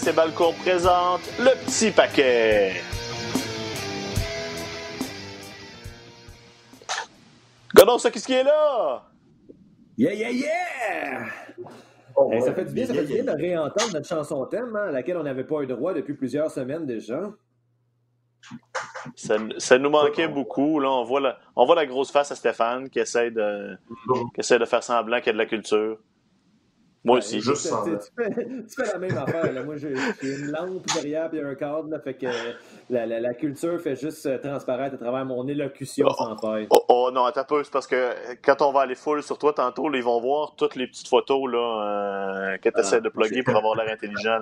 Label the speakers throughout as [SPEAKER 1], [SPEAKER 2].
[SPEAKER 1] RDS et Balcourt présente le petit paquet. Godon, ça, qu'est-ce qui est là?
[SPEAKER 2] Yeah, yeah, yeah! Hey, ça fait du bien, ça fait du bien de réentendre notre chanson thème, hein, à laquelle on n'avait pas eu droit depuis plusieurs semaines déjà.
[SPEAKER 1] Ça, ça nous manquait beaucoup. Là, on, voit la, on voit la grosse face à Stéphane qui essaie de, qui essaie de faire semblant qu'il y a de la culture. Moi aussi.
[SPEAKER 2] Ouais,
[SPEAKER 3] juste
[SPEAKER 2] tu,
[SPEAKER 3] semblant.
[SPEAKER 2] tu, fais, tu fais la même affaire. Là. Moi, j'ai une lampe derrière et un cadre, là, fait que la, la, la culture fait juste euh, transparaître à travers mon élocution
[SPEAKER 1] Oh.
[SPEAKER 2] sans faille.
[SPEAKER 1] Oh, oh, non, attends un peu, c'est parce que quand on va aller full sur toi tantôt, là, ils vont voir toutes les petites photos là, euh, que tu essaies
[SPEAKER 2] Ah,
[SPEAKER 1] de plugger pour avoir l'air intelligent.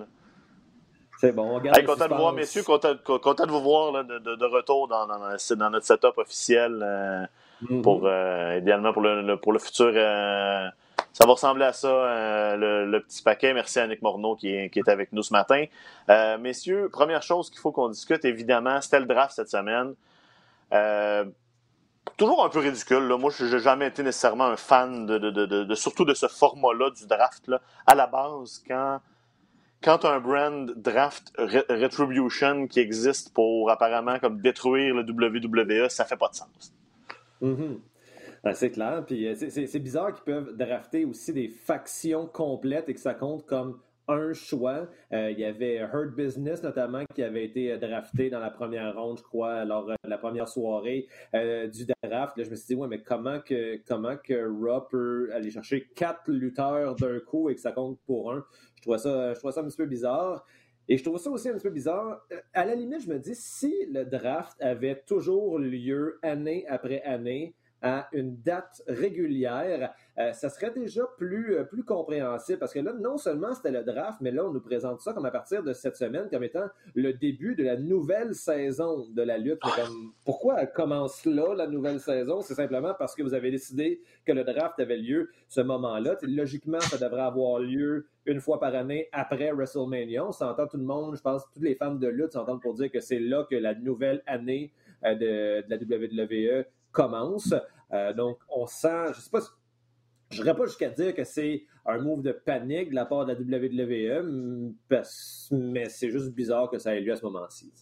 [SPEAKER 2] C'est bon, on
[SPEAKER 1] Hey, content de vous voir, messieurs, content, content de vous voir là, de, de- de retour dans, dans, dans notre setup officiel euh,
[SPEAKER 2] Mhm.
[SPEAKER 1] pour euh, idéalement pour le, le- pour le futur. Ça va ressembler à ça, euh, le, petit paquet. Merci à Nick Morneau qui est, qui est avec nous ce matin. Euh, messieurs, première chose qu'il faut qu'on discute, évidemment, c'était le draft cette semaine. Euh, toujours un peu ridicule. Là. Moi, je n'ai jamais été nécessairement un fan de, de, surtout de ce format-là du draft. À la base, quand quand un brand draft Re- Retribution qui existe pour apparemment comme détruire le WWE, ça fait pas de sens.
[SPEAKER 2] Mhm. Ah, c'est clair. Puis euh, c'est- bizarre qu'ils peuvent drafter aussi des factions complètes et que ça compte comme un choix. Euh, il y avait Hurt Business notamment qui avait été euh, drafté dans la première ronde, je crois, lors de la première soirée du draft. Je me suis dit, ouais, mais comment que comment que Raw peut aller chercher quatre lutteurs d'un coup et que ça compte pour un? Je trouvais ça, je trouvais ça un petit peu bizarre. Et je trouve ça aussi un petit peu bizarre. À la limite, je me dis, si le draft avait toujours lieu année après année, à une date régulière, euh, ça serait déjà plus, euh, plus compréhensible parce que là, non seulement c'était le draft, mais là, on nous présente ça comme à partir de cette semaine comme étant le début de la nouvelle saison de la lutte. Mais Comme, pourquoi elle commence là, la nouvelle saison? C'est simplement parce que vous avez décidé que le draft avait lieu ce moment-là. Logiquement, ça devrait avoir lieu une fois par année après WrestleMania. On s'entend tout le monde, je pense, tous les fans de lutte s'entendent pour dire que c'est là que la nouvelle année euh, de la WWE commence. Euh, donc, on sent, je sais pas, je n'irais pas jusqu'à dire que c'est un move de panique de la part de la WWE, mais c'est juste bizarre que ça ait lieu à ce moment-ci.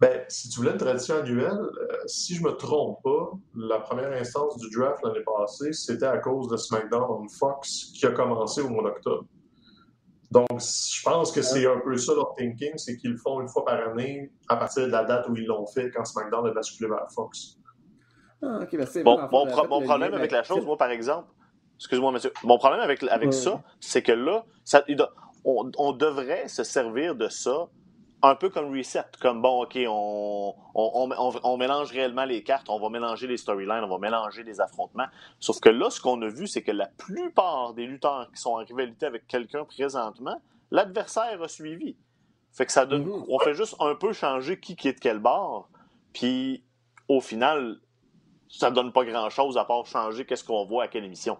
[SPEAKER 3] Ben, si tu voulais une tradition annuelle, euh, si je me trompe pas, la première instance du draft l'année passée, c'était à cause de SmackDown Fox qui a commencé au mois d'octobre. Donc, je pense que c'est un peu ça leur thinking, c'est qu'ils le font une fois par année à partir de la date où ils l'ont fait quand SmackDown a basculé vers Fox.
[SPEAKER 2] Ah, ben
[SPEAKER 1] Bon, mon, pro- problème avec la chose, moi, par exemple, excuse-moi, monsieur, mon problème avec, avec
[SPEAKER 2] Ouais.
[SPEAKER 1] ça, c'est que là, ça, on, on devrait se servir de ça un peu comme reset, comme bon, OK, on, on, on, on- on mélange réellement les cartes, on va mélanger les storylines, on va mélanger les affrontements. Sauf que là, ce qu'on a vu, c'est que la plupart des lutteurs qui sont en rivalité avec quelqu'un présentement, l'adversaire a suivi. Fait que ça donne,
[SPEAKER 2] Mhm.
[SPEAKER 1] on fait juste un peu changer qui qui est de quel bord, puis au final, ça donne pas grand-chose à part changer qu'est-ce qu'on voit à quelle émission.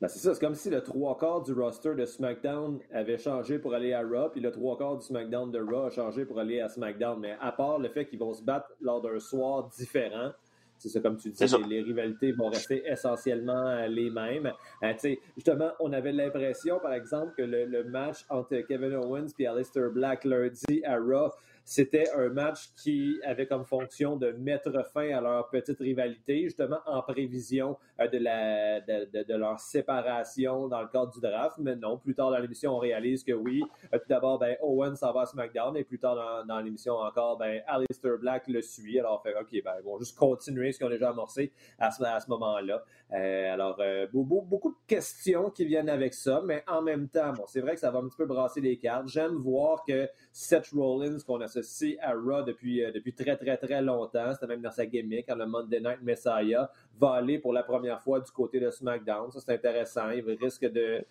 [SPEAKER 2] Ben, c'est ça, c'est comme si le trois quarts du roster de SmackDown avait changé pour aller à Raw, puis le trois quarts du SmackDown de Raw a changé pour aller à SmackDown. Mais à part le fait qu'ils vont se battre lors d'un soir différent, c'est ça, comme tu dis, les, les rivalités vont rester essentiellement les mêmes. Euh, justement, on avait l'impression, par exemple, que le, le match entre Kevin Owens et Aleister Black lundi à Raw c'était un match qui avait comme fonction de mettre fin à leur petite rivalité, justement en prévision de, la, de, leur séparation dans le cadre du draft. Mais non, plus tard dans l'émission, on réalise que oui, euh, tout d'abord, ben, Owen s'en va à SmackDown et plus tard dans, l'émission encore, ben, Alistair Black le suit. Alors, on fait OK, ben, ils vont juste continuer ce qu'ils ont déjà amorcé à ce, à ce moment-là. Euh, alors, beaucoup, de questions qui viennent avec ça, mais en même temps, bon, c'est vrai que ça va un petit peu brasser les cartes. J'aime voir que Seth Rollins, qu'on associe à Raw depuis, depuis très, très, très longtemps, c'était même dans sa gimmick, à le Monday Night Messiah, va aller pour la première fois du côté de SmackDown. Ça, c'est intéressant. Il risque de,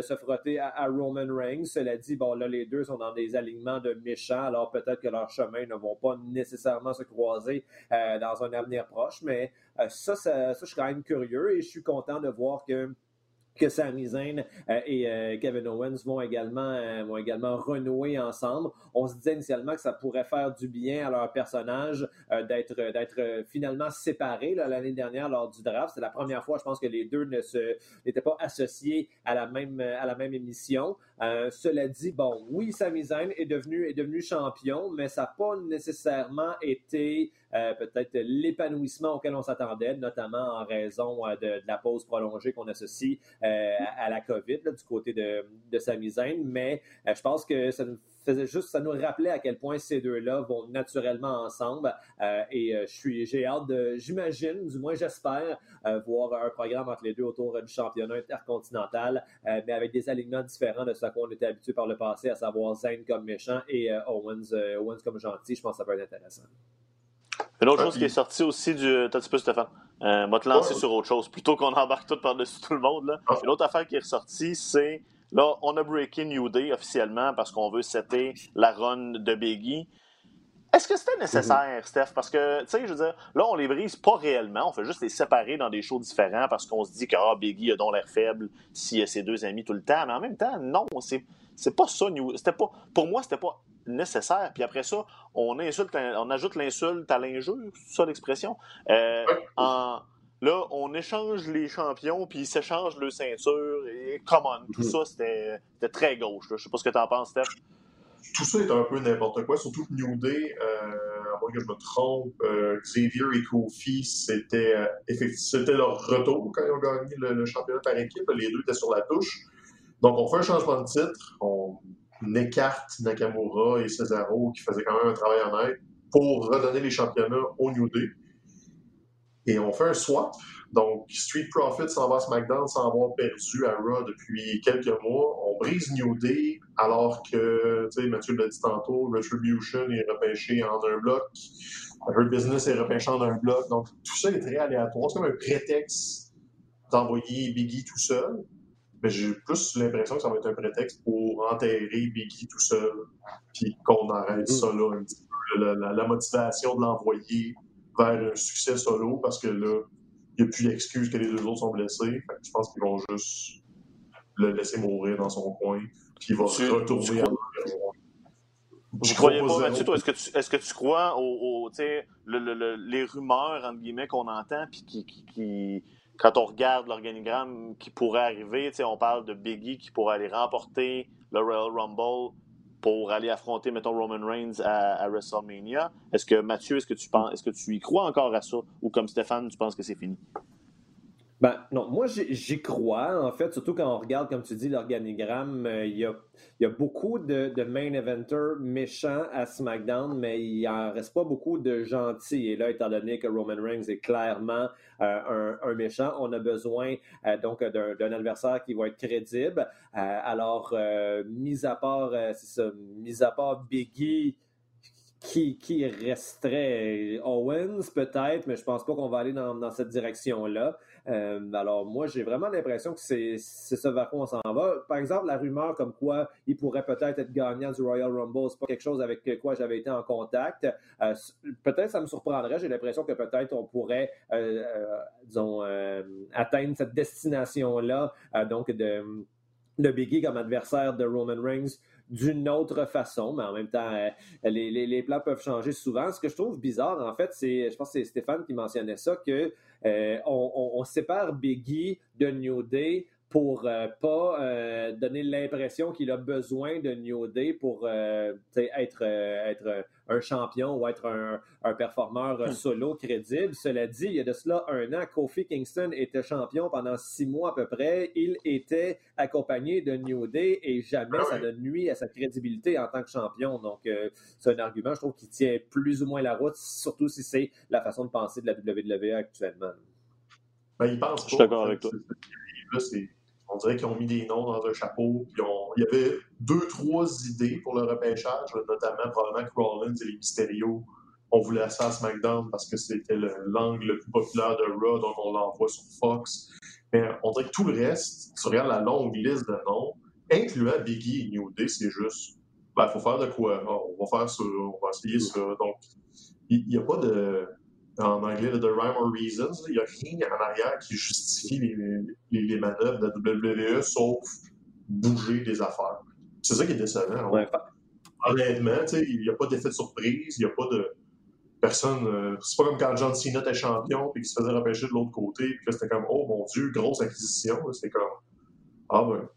[SPEAKER 2] se frotter à, Roman Reigns. Cela dit, bon, là, les deux sont dans des alignements de méchants, alors peut-être que leurs chemins ne vont pas nécessairement se croiser euh, dans un avenir proche, mais euh, ça, ça, je suis quand même curieux et je suis content de voir que que Sami Zayn euh, et euh, Kevin Owens vont également, euh, vont également renouer ensemble. On se disait initialement que ça pourrait faire du bien à leur personnage d'être, d'être finalement séparés l'année dernière lors du draft. C'est la première fois, je pense, que les deux ne se, n'étaient pas associés à la même, à la même émission. Cela dit, bon, oui, Sami est devenu, est devenu champion, mais ça n'a pas nécessairement été peut-être l'épanouissement auquel on s'attendait, notamment en raison de, la pause prolongée qu'on associe euh, à, la COVID du côté de, de Sami mais euh, je pense que ça nous faisait juste, ça nous rappelait à quel point ces deux-là vont naturellement ensemble. Euh, et je suis, j'ai hâte de, j'imagine, du moins j'espère, voir un programme entre les deux autour du championnat intercontinental, mais avec des alignements différents de ce à quoi on était habitué par le passé, à savoir Zayn comme méchant et Owens, Owens comme gentil. Je pense que ça peut être intéressant.
[SPEAKER 1] Une autre chose qui est sortie aussi du. T'as un petit peu, Stéphane. Euh, va te lancer sur autre chose. Plutôt qu'on embarque tout par-dessus tout le monde. Là. Une autre affaire qui est ressortie, c'est. Là, on a breaké New Day officiellement parce qu'on veut setter la run de Biggie. Est-ce que c'était nécessaire, Steph? Parce que, tu sais, je veux dire, là, on les brise pas réellement. On fait juste les séparer dans des shows différents parce qu'on se dit que ah, Biggie a donc l'air faible s'il a ses deux amis tout le temps. Mais en même temps, non, c'est, c'est pas ça. C'était pas, pour moi, c'était pas nécessaire. Puis après ça, on, insulte, on ajoute l'insulte à l'injure, c'est ça l'expression. Euh, là, on échange les champions, puis ils s'échangent le ceinture. Et come on, tout mhm. ça, c'était très gauche. Je sais pas ce que tu en penses, Steph.
[SPEAKER 3] Tout ça est un peu n'importe quoi, surtout que New Day, euh, à moins que je me trompe, euh, Xavier et Kofi, c'était c'était leur retour quand ils ont gagné le, le, championnat par équipe. Les deux étaient sur la touche. Donc, on fait un changement de titre. On écarte Nakamura et Cesaro, qui faisaient quand même un travail en aide, pour redonner les championnats au New Day. Et on fait un swap. Donc, Street Profits s'en va à SmackDown sans avoir perdu à Raw depuis quelques mois. On brise New Day alors que, tu sais, Mathieu l'a dit tantôt, Retribution est repêché en un bloc. Hurt Business est repêché en un bloc. Donc, tout ça est très aléatoire. C'est comme un prétexte d'envoyer Biggie tout seul j'ai plus l'impression que ça va être un prétexte pour enterrer Biggie tout seul, puis qu'on arrête ça là un petit peu, la, motivation de l'envoyer vers un succès solo, parce que là, il n'y a plus d'excuse que les deux autres sont blessés. je pense qu'ils vont juste le laisser mourir dans son coin, puis il va retourner en
[SPEAKER 1] je croyais pas, Mathieu, toi, est-ce que tu, est-ce que tu crois aux, les rumeurs, entre guillemets, qu'on entend, puis qui, qui quand on regarde l'organigramme qui pourrait arriver, on parle de Biggie qui pourrait aller remporter le Royal Rumble pour aller affronter, mettons, Roman Reigns à, WrestleMania. Est-ce que, Mathieu, est-ce que tu penses, est-ce que tu y crois encore à ça? Ou comme Stéphane, tu penses que c'est fini?
[SPEAKER 2] Ben, non, moi, j'y crois, en fait, surtout quand on regarde, comme tu dis, l'organigramme. Euh, il y, a, beaucoup de, main eventers méchants à SmackDown, mais il en reste pas beaucoup de gentils. Et là, étant donné que Roman Reigns est clairement euh, un, méchant, on a besoin euh, donc d'un adversaire qui va être crédible. alors, mis à part, ça, mis à part Biggie, qui, qui resterait Owens peut-être, mais je pense pas qu'on va aller dans cette direction-là. Euh, alors, moi, j'ai vraiment l'impression que c'est ce vers quoi on s'en va. Par exemple, la rumeur comme quoi il pourrait peut-être être gagnant du Royal Rumble, c'est pas quelque chose avec quoi j'avais été en contact. Euh, peut-être ça me surprendrait. J'ai l'impression que peut-être on pourrait, euh, atteindre cette destination-là, donc de, de Biggie comme adversaire de Roman Reigns d'une autre façon, mais en même temps, les, les, les, plans peuvent changer souvent. Ce que je trouve bizarre, en fait, c'est, je pense que c'est Stéphane qui mentionnait ça, que euh, on, sépare Biggie de New Day pour ne pas donner l'impression qu'il a besoin de New Day pour être, être un champion ou être un, un performeur hmm. solo crédible. Cela dit, il y a de cela un an, Kofi Kingston était champion pendant six mois à peu près. Il était accompagné de New Day et jamais ah ça ne nuit à sa crédibilité en tant que champion. Donc, euh, c'est un argument, je trouve, qui tient plus ou moins la route, surtout si c'est la façon de penser de la WWE actuellement.
[SPEAKER 3] Ben, il pense
[SPEAKER 1] Je suis d'accord avec toi.
[SPEAKER 3] On dirait qu'ils ont mis des noms dans un chapeau. il y avait deux, trois idées pour le repêchage, notamment probablement que Rollins et les Mysterio on voulait ça à SmackDown parce que c'était l'angle le, plus populaire de Raw, donc on l'envoie sur Fox. Mais on dirait que tout le reste, tu regardes la longue liste de noms, incluant Biggie et New Day, c'est juste, ben, il faut faire de quoi? on va faire ça, on va essayer ça. Donc, il n'y a pas de, en anglais, de rhyme or reasons, il n'y a rien en arrière qui justifie les, les, les, manœuvres de la WWE sauf bouger des affaires. C'est ça qui est décevant. Ouais. Honnêtement, il n'y a pas d'effet de surprise, il n'y a pas de personne. Euh, c'est pas comme quand John Cena était champion et qu'il se faisait repêcher de l'autre côté, puis là, c'était comme, oh mon Dieu, grosse acquisition. C'est comme, ah ben,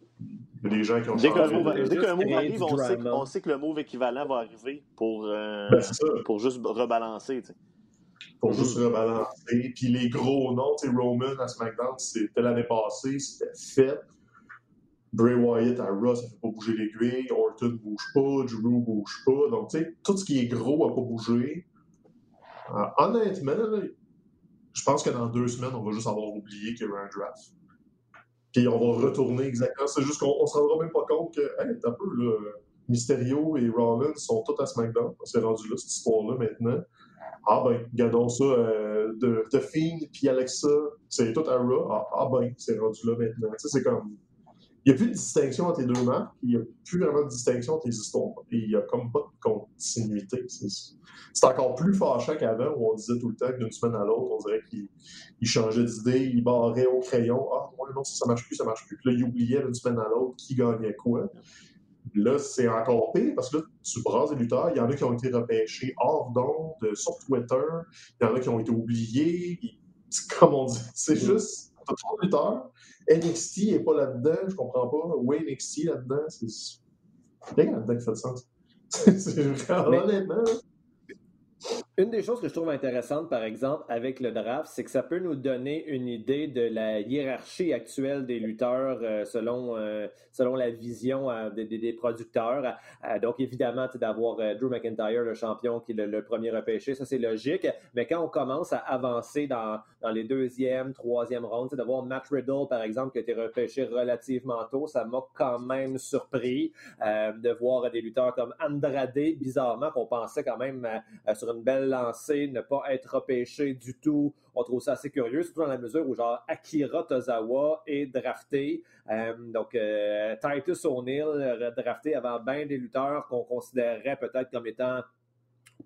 [SPEAKER 3] il y a des gens qui ont
[SPEAKER 1] Dès qu'un move, arrive, on sait, on sait, que le move équivalent va arriver pour, euh, ben, pour juste rebalancer. T'sais.
[SPEAKER 3] Pour juste rebalancer. Puis les gros noms, Roman à SmackDown, c'était l'année passée, c'était fait. Bray Wyatt à Raw, ça fait pas bouger l'aiguille. Orton bouge pas, Drew bouge pas. Donc, tu sais, tout ce qui est gros a pas bougé. Euh, honnêtement, je pense que dans deux semaines, on va juste avoir oublié qu'il y a eu un draft. Puis on va retourner exactement. C'est juste qu'on ne se rendra même pas compte que, hey, un peu, là, Mysterio et Rollins sont tous à SmackDown. On s'est rendu là, cette histoire-là, maintenant. Ah ben, gardons ça. Euh, de, de puis Alexa, c'est tout à Raw. Ah, ah ben, c'est rendu là maintenant. Tu c'est comme il n'y a plus de distinction entre les deux marques, il n'y a plus vraiment de distinction entre les histoires. Puis il n'y a comme pas de continuité. C'est encore plus fâchant qu'avant où on disait tout le temps que d'une semaine à l'autre, on dirait qu'il changeait d'idée, il barrait au crayon. Ah, ouais, non, ça, ça marche plus, ça marche plus. Puis là, il oubliait d'une semaine à l'autre qui gagnait quoi. Là, c'est encore pire parce que là, tu brases les lutteurs. Il y en a qui ont été repêchés hors d'onde, sur Twitter. Il y en a qui ont été oubliés. Comme on dit, c'est mm. juste, t'as trop de lutteurs NXT n'est pas là-dedans, je comprends pas. Où NXT là-dedans? C'est rien là-dedans qui fait sens. c'est vraiment honnêtement.
[SPEAKER 2] Une des choses que je trouve intéressante, par exemple, avec le draft, c'est que ça peut nous donner une idée de la hiérarchie actuelle des lutteurs euh, selon, euh, selon la vision euh, des, des, producteurs. donc, évidemment, d'avoir Drew McIntyre, le champion, qui est le, premier repêché, ça c'est logique. Mais quand on commence à avancer dans, dans les deuxième, troisième rounds, d'avoir Matt Riddle, par exemple, qui a été repêché relativement tôt, ça m'a quand même surpris de voir des lutteurs comme Andrade, bizarrement, qu'on pensait quand même sur une belle lancé, ne pas être repêché du tout. On trouve ça assez curieux, surtout dans la mesure où genre Akira Tozawa est drafté. Euh, donc euh, Titus O'Neill drafté avant bien des lutteurs qu'on considérerait peut-être comme étant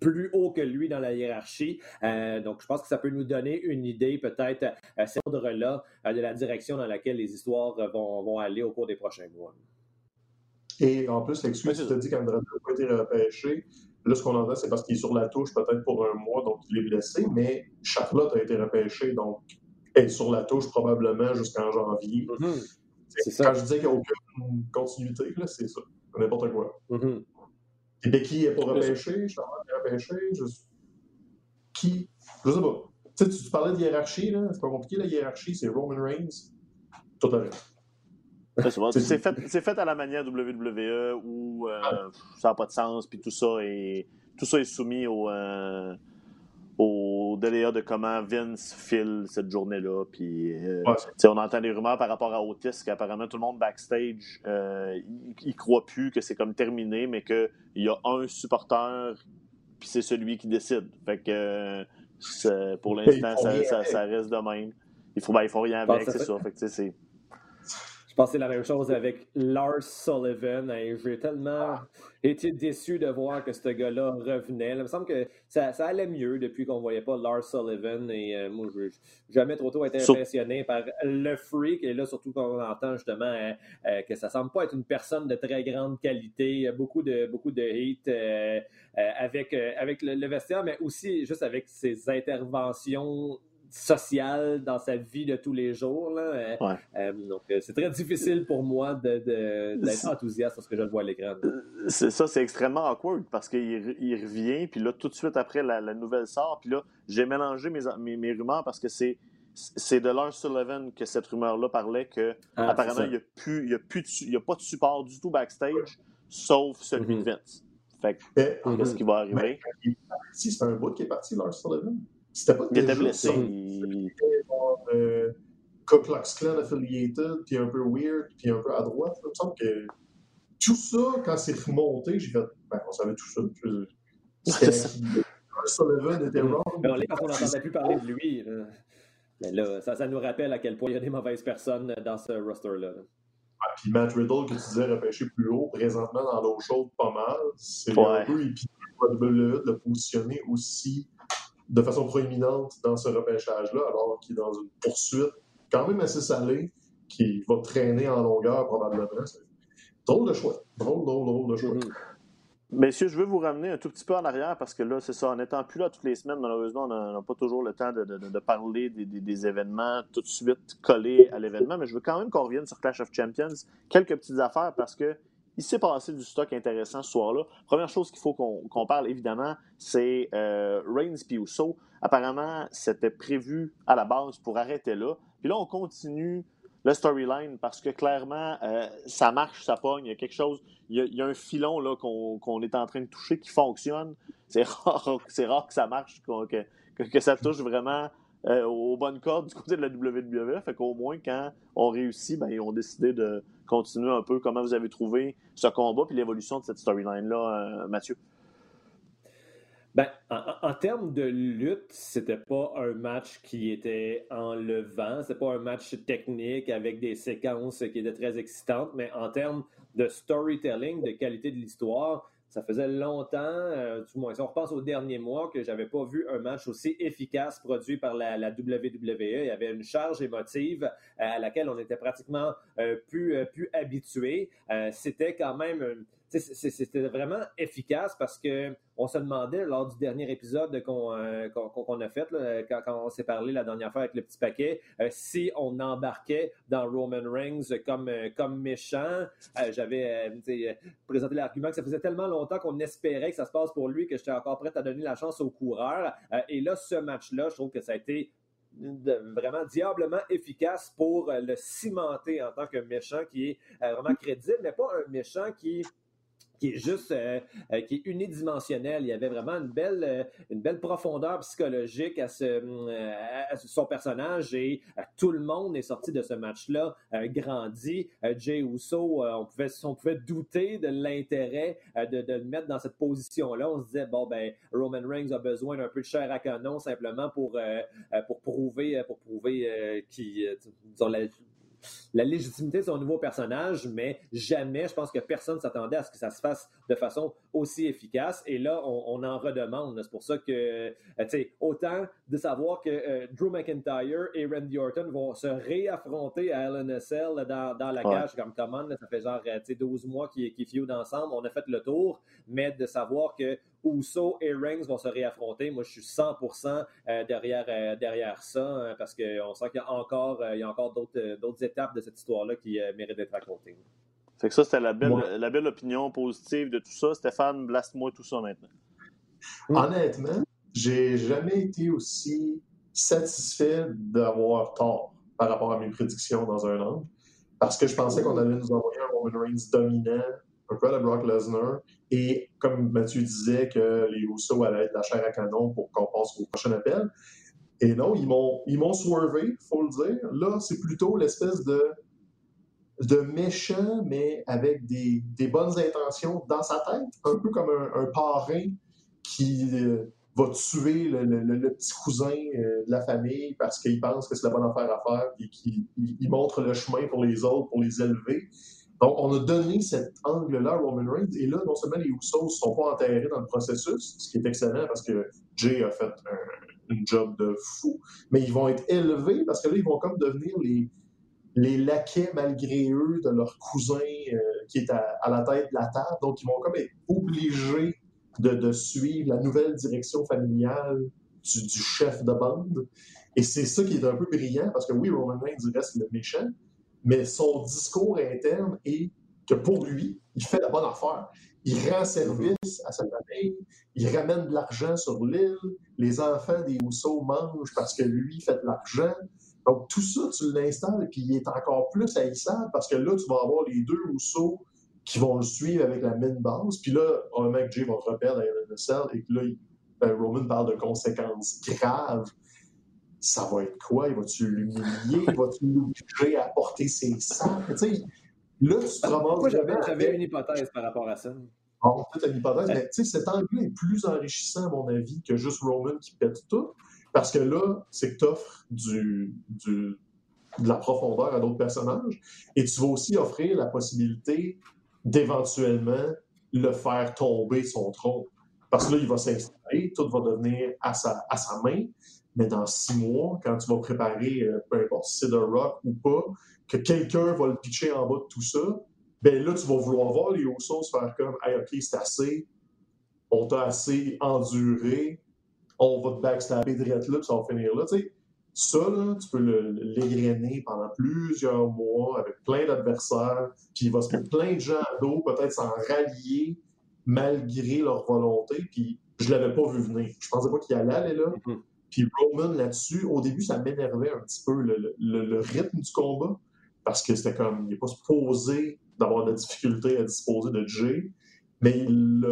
[SPEAKER 2] plus haut que lui dans la hiérarchie. Euh, donc, je pense que ça peut nous donner une idée, peut-être, à cet ordre-là, de la direction dans laquelle les histoires vont, vont, aller au cours des prochains mois.
[SPEAKER 3] Et en plus, l'excuse, tu te dit qu'Andrade n'a pas été repêché. Là, ce qu'on entend, c'est parce qu'il est sur la touche peut-être pour un mois, donc il est blessé, mais Charlotte a été repêchée, donc elle est sur la touche probablement jusqu'en janvier. Mm-hmm. Quand je disais qu'il n'y a aucune continuité, c'est ça. N'importe quoi. Mm-hmm. Et Becky n'est pas repêché, Charlotte est repêché. Je... Qui Je sais pas. Tu, sais, tu parlais de hiérarchie, là. C'est pas compliqué, la hiérarchie, c'est Roman Reigns. Tout à fait.
[SPEAKER 1] C'est fait, fait, à la manière WWE où euh, ça n'a pas de sens, puis tout ça est, tout ça est soumis au, euh, au DLA de comment Vince file cette journée-là. Puis, euh, on entend des rumeurs par rapport à Otis qu'apparemment tout le monde backstage, il, ne croit plus que c'est comme terminé, mais qu'il y a un supporter, puis c'est celui qui décide. Fait que pour l'instant, ça, ça, reste de même. Il faut, ben, ils font rien avec, c'est ça. Fait que c'est
[SPEAKER 2] pensé la même chose avec Lars Sullivan. J'ai tellement été déçu de voir que ce gars-là revenait. il me semble que ça, allait mieux depuis qu'on ne voyait pas Lars Sullivan. Et euh, moi, je jamais trop tôt été impressionné par le freak. Et là, surtout quand on entend justement euh, euh, que ça semble pas être une personne de très grande qualité. Beaucoup de, beaucoup de hate avec, avec le, le, vestiaire, mais aussi juste avec ses interventions social dans sa vie de tous les jours. Là. Euh, donc, c'est très difficile pour moi d'être enthousiaste lorsque je le vois à l'écran.
[SPEAKER 1] C'est ça, c'est extrêmement awkward parce qu'il il revient, puis là, tout de suite après, la, nouvelle sort, puis là, j'ai mélangé mes, mes, rumeurs parce que c'est c'est de Lars Sullivan que cette rumeur-là parlait que ah, apparemment il n'y a, plus, a, plus a pas de support du tout backstage, sauf celui de mm-hmm. Vince. Fait que, qu'est-ce qui va arriver?
[SPEAKER 3] Si c'est un bout qui est parti, Lars Sullivan. C'était pas
[SPEAKER 1] il était blessé.
[SPEAKER 3] Il euh, Ku Klux Klan affiliated, puis un peu weird, puis un peu à droite. Il me semble que tout ça, quand c'est remonté, j'ai fait, ben, on savait tout ça. Lars Sullivan était wrong.
[SPEAKER 2] Mais on l'est parce qu'on n'entendait plus parler de lui. Mais là, ça, ça, nous rappelle à quel point il y a des mauvaises personnes dans ce roster-là.
[SPEAKER 3] Ah, puis Matt Riddle, que tu disais repêcher plus haut, présentement dans l'eau chaude pas mal. C'est un peu épique pour WWE de le positionner aussi de façon proéminente dans ce repêchage-là, alors qu'il est dans une poursuite quand même assez salée, qui va traîner en longueur probablement. Drôle de choix. Drôle, drôle, drôle de choix. Mm-hmm.
[SPEAKER 1] Messieurs, je veux vous ramener un tout petit peu en arrière parce que là, c'est ça, en n'étant plus là toutes les semaines, malheureusement, on n'a pas toujours le temps de, parler des, événements tout de suite collés à l'événement, mais je veux quand même qu'on revienne sur Clash of Champions. Quelques petites affaires parce que il s'est passé du stock intéressant ce soir-là. Première chose qu'il faut qu'on parle, évidemment, c'est euh, Reigns et Apparemment, c'était prévu à la base pour arrêter là. Puis là, on continue le storyline parce que clairement, euh, ça marche, ça pogne. Il y a quelque chose, il y a, un filon là, qu'on, est en train de toucher qui fonctionne. C'est rare, rare que ça marche, que, que, ça touche vraiment euh, aux bonnes cordes du côté de la WWE. Fait qu'au moins, quand on réussit, ben, ils ont décidé de continuer un peu. Comment vous avez trouvé ce combat puis l'évolution de cette storyline-là, euh, Mathieu?
[SPEAKER 2] Ben, en, termes de lutte, c'était pas un match qui était enlevant, c'était pas un match technique avec des séquences qui étaient très excitantes, mais en termes de storytelling, de qualité de l'histoire, ça faisait longtemps, euh, du moins, si on repense aux derniers mois, que j'avais pas vu un match aussi efficace produit par la, WWE. Il y avait une charge émotive euh, à laquelle on était pratiquement euh, plus, plus habitué. C'était quand même c'était vraiment efficace parce que on se demandait lors du dernier épisode qu'on euh, a fait, quand, on s'est parlé la dernière fois avec le petit paquet, euh, si on embarquait dans Roman Reigns comme, euh, comme méchant. J'avais présenté l'argument que ça faisait tellement longtemps qu'on espérait que ça se passe pour lui que j'étais encore prêt à donner la chance au coureur. et là, ce match-là, je trouve que ça a été vraiment diablement efficace pour le cimenter en tant que méchant qui est vraiment crédible, mais pas un méchant qui qui est juste euh, euh, qui est unidimensionnel. Il y avait vraiment une belle euh, une belle profondeur psychologique à, ce, son personnage et tout le monde est sorti de ce match-là grandi. Jay Uso, on pouvait on pouvait douter de l'intérêt de, de, le mettre dans cette position-là. On se disait bon ben Roman Reigns a besoin d'un peu de chair à canon simplement pour pour prouver pour prouver qu'il la légitimité de son nouveau personnage, mais jamais, je pense que personne ne s'attendait à ce que ça se fasse de façon aussi efficace. Et là, on, en redemande. C'est pour ça que, euh, tu sais, autant de savoir que euh, Drew McIntyre et Randy Orton vont se réaffronter à LNSL dans, dans la cage comme commande, ça fait genre, euh, tu sais, 12 mois qu'ils qui feudent ensemble, on a fait le tour, mais de savoir que Uso et Reigns vont se réaffronter. Moi, je suis 100% derrière, derrière ça parce qu'on sent qu'il y a encore, il y a encore d'autres étapes de cette histoire-là qui méritent d'être racontées.
[SPEAKER 1] Fait que ça, c'était la belle, la belle opinion positive de tout ça. Stéphane, blaste-moi tout ça maintenant.
[SPEAKER 3] Honnêtement, j'ai jamais été aussi satisfait d'avoir tort par rapport à mes prédictions dans un an. Parce que je pensais qu'on allait nous envoyer un Roman Reigns dominant, un peu à la Brock Lesnar, et comme Mathieu disait, que les Usos allaient être la chair à canon pour qu'on passe au prochain appel. Et non, ils m'ont, ils m'ont swervé, faut le dire. Là, c'est plutôt l'espèce de de méchant, mais avec des, bonnes intentions dans sa tête, un peu comme un, parrain qui euh, va tuer le, petit cousin euh, de la famille parce qu'il pense que c'est la bonne affaire à faire et qu'il il montre le chemin pour les autres, pour les élever. Donc, on a donné cet angle-là à Roman Reigns, et là, non seulement les Usos ne sont pas enterrés dans le processus, ce qui est excellent parce que Jay a fait un, un job de fou, mais ils vont être élevés parce que là, ils vont comme devenir les, les laquais malgré eux de leur cousin euh, qui est à, la tête de la table. Donc, ils vont comme être obligés de, suivre la nouvelle direction familiale du, chef de bande. Et c'est ça qui est un peu brillant parce que oui, Roman Reigns reste le méchant, mais son discours interne est que pour lui, il fait la bonne affaire. Il rend service à sa famille, il ramène de l'argent sur l'île, les enfants des Housseaux mangent parce que lui fait de l'argent. Donc, tout ça, tu l'installes, puis il est encore plus haïssable parce que là, tu vas avoir les deux Housseaux qui vont le suivre avec la même base. Puis là, un mec Jay va reperdre à NSL et que là, ben, Roman parle de conséquences graves. Ça va être quoi? Il va-tu l'humilier? Il va-tu l'obliger à porter ses sangs? Tu là, tu te
[SPEAKER 2] ramasses. j'avais une hypothèse par rapport à ça.
[SPEAKER 3] Bon, peut-être une hypothèse, mais tu sais, cet angle est plus enrichissant, à mon avis, que juste Roman qui pète tout. Parce que là, c'est que tu offres du, du, de la profondeur à d'autres personnages et tu vas aussi offrir la possibilité d'éventuellement le faire tomber son trône. Parce que là, il va s'installer, tout va devenir à sa, à sa main. Mais dans six mois, quand tu vas préparer, euh, peu importe si c'est de rock ou pas, que quelqu'un va le pitcher en bas de tout ça, ben là, tu vas vouloir voir les se faire comme Hey, OK, c'est assez, on t'a assez enduré, on va te backstabber direct là, puis ça va finir là. Tu sais, ça, là, tu peux l'égrener pendant plusieurs mois avec plein d'adversaires, puis il va se mettre plein de gens à dos, peut-être s'en rallier malgré leur volonté, puis je l'avais pas vu venir. Je pensais pas qu'il allait aller là. Mm-hmm. Puis Roman là-dessus, au début, ça m'énervait un petit peu le, rythme du combat, parce que c'était comme, il n'est pas supposé d'avoir de difficulté à disposer de Jay, mais il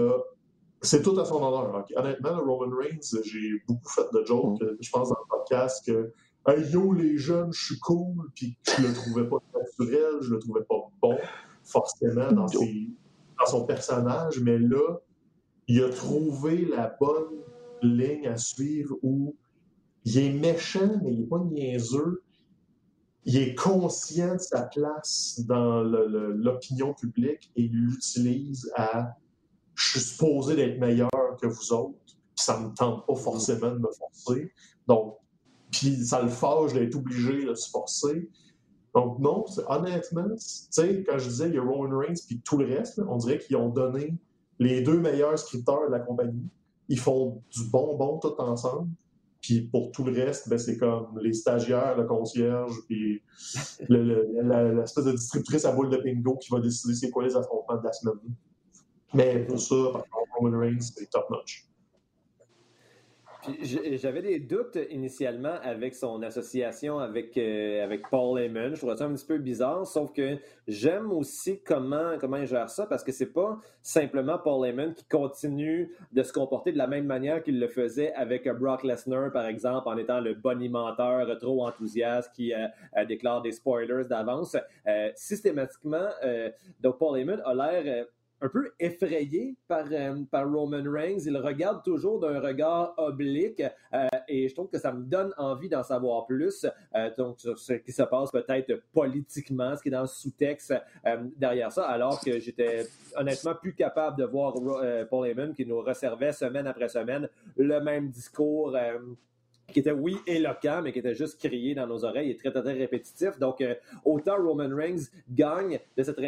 [SPEAKER 3] c'est tout à son honneur. Honnêtement, Roman Reigns, j'ai beaucoup fait de jokes, mm. je pense, dans le podcast, que hey, yo, les jeunes, je suis cool, puis je le trouvais pas naturel, je le trouvais pas bon, forcément, dans, dans son personnage, mais là, il a trouvé la bonne ligne à suivre où il est méchant, mais il n'est pas niaiseux. Il est conscient de sa place dans l'opinion publique et il l'utilise à je suis supposé d'être meilleur que vous autres, puis ça me tente pas forcément de me forcer. Donc, puis ça le fâche d'être obligé de se forcer. Donc, non, honnêtement, tu sais, quand je disais il y a Roman Reigns puis tout le reste, on dirait qu'ils ont donné les deux meilleurs scripteurs de la compagnie. Ils font du bonbon tout ensemble. Puis pour tout le reste, ben, c'est comme les stagiaires, le concierge, puis l'espèce de distributrice à boule de bingo qui va décider c'est quoi les affrontements de la semaine. Mais pour ça, par contre, Roman Reigns, c'est top notch.
[SPEAKER 2] J'avais des doutes initialement avec son association avec, euh, avec Paul Heyman. Je trouvais ça un petit peu bizarre, sauf que j'aime aussi comment, comment il gère ça parce que c'est pas simplement Paul Heyman qui continue de se comporter de la même manière qu'il le faisait avec Brock Lesnar, par exemple, en étant le bonimenteur trop enthousiaste qui euh, euh, déclare des spoilers d'avance. systématiquement, donc Paul Heyman a l'air un peu effrayé par, euh, par Roman Reigns. Il regarde toujours d'un regard oblique euh, et je trouve que ça me donne envie d'en savoir plus euh, donc sur ce qui se passe peut-être politiquement, ce qui est dans le sous-texte derrière ça, alors que j'étais honnêtement plus capable de voir Paul Heyman qui nous resservait semaine après semaine le même discours qui était, oui, éloquent, mais qui était juste crié dans nos oreilles et très, très, répétitif. Donc, euh, autant Roman Reigns gagne de cette,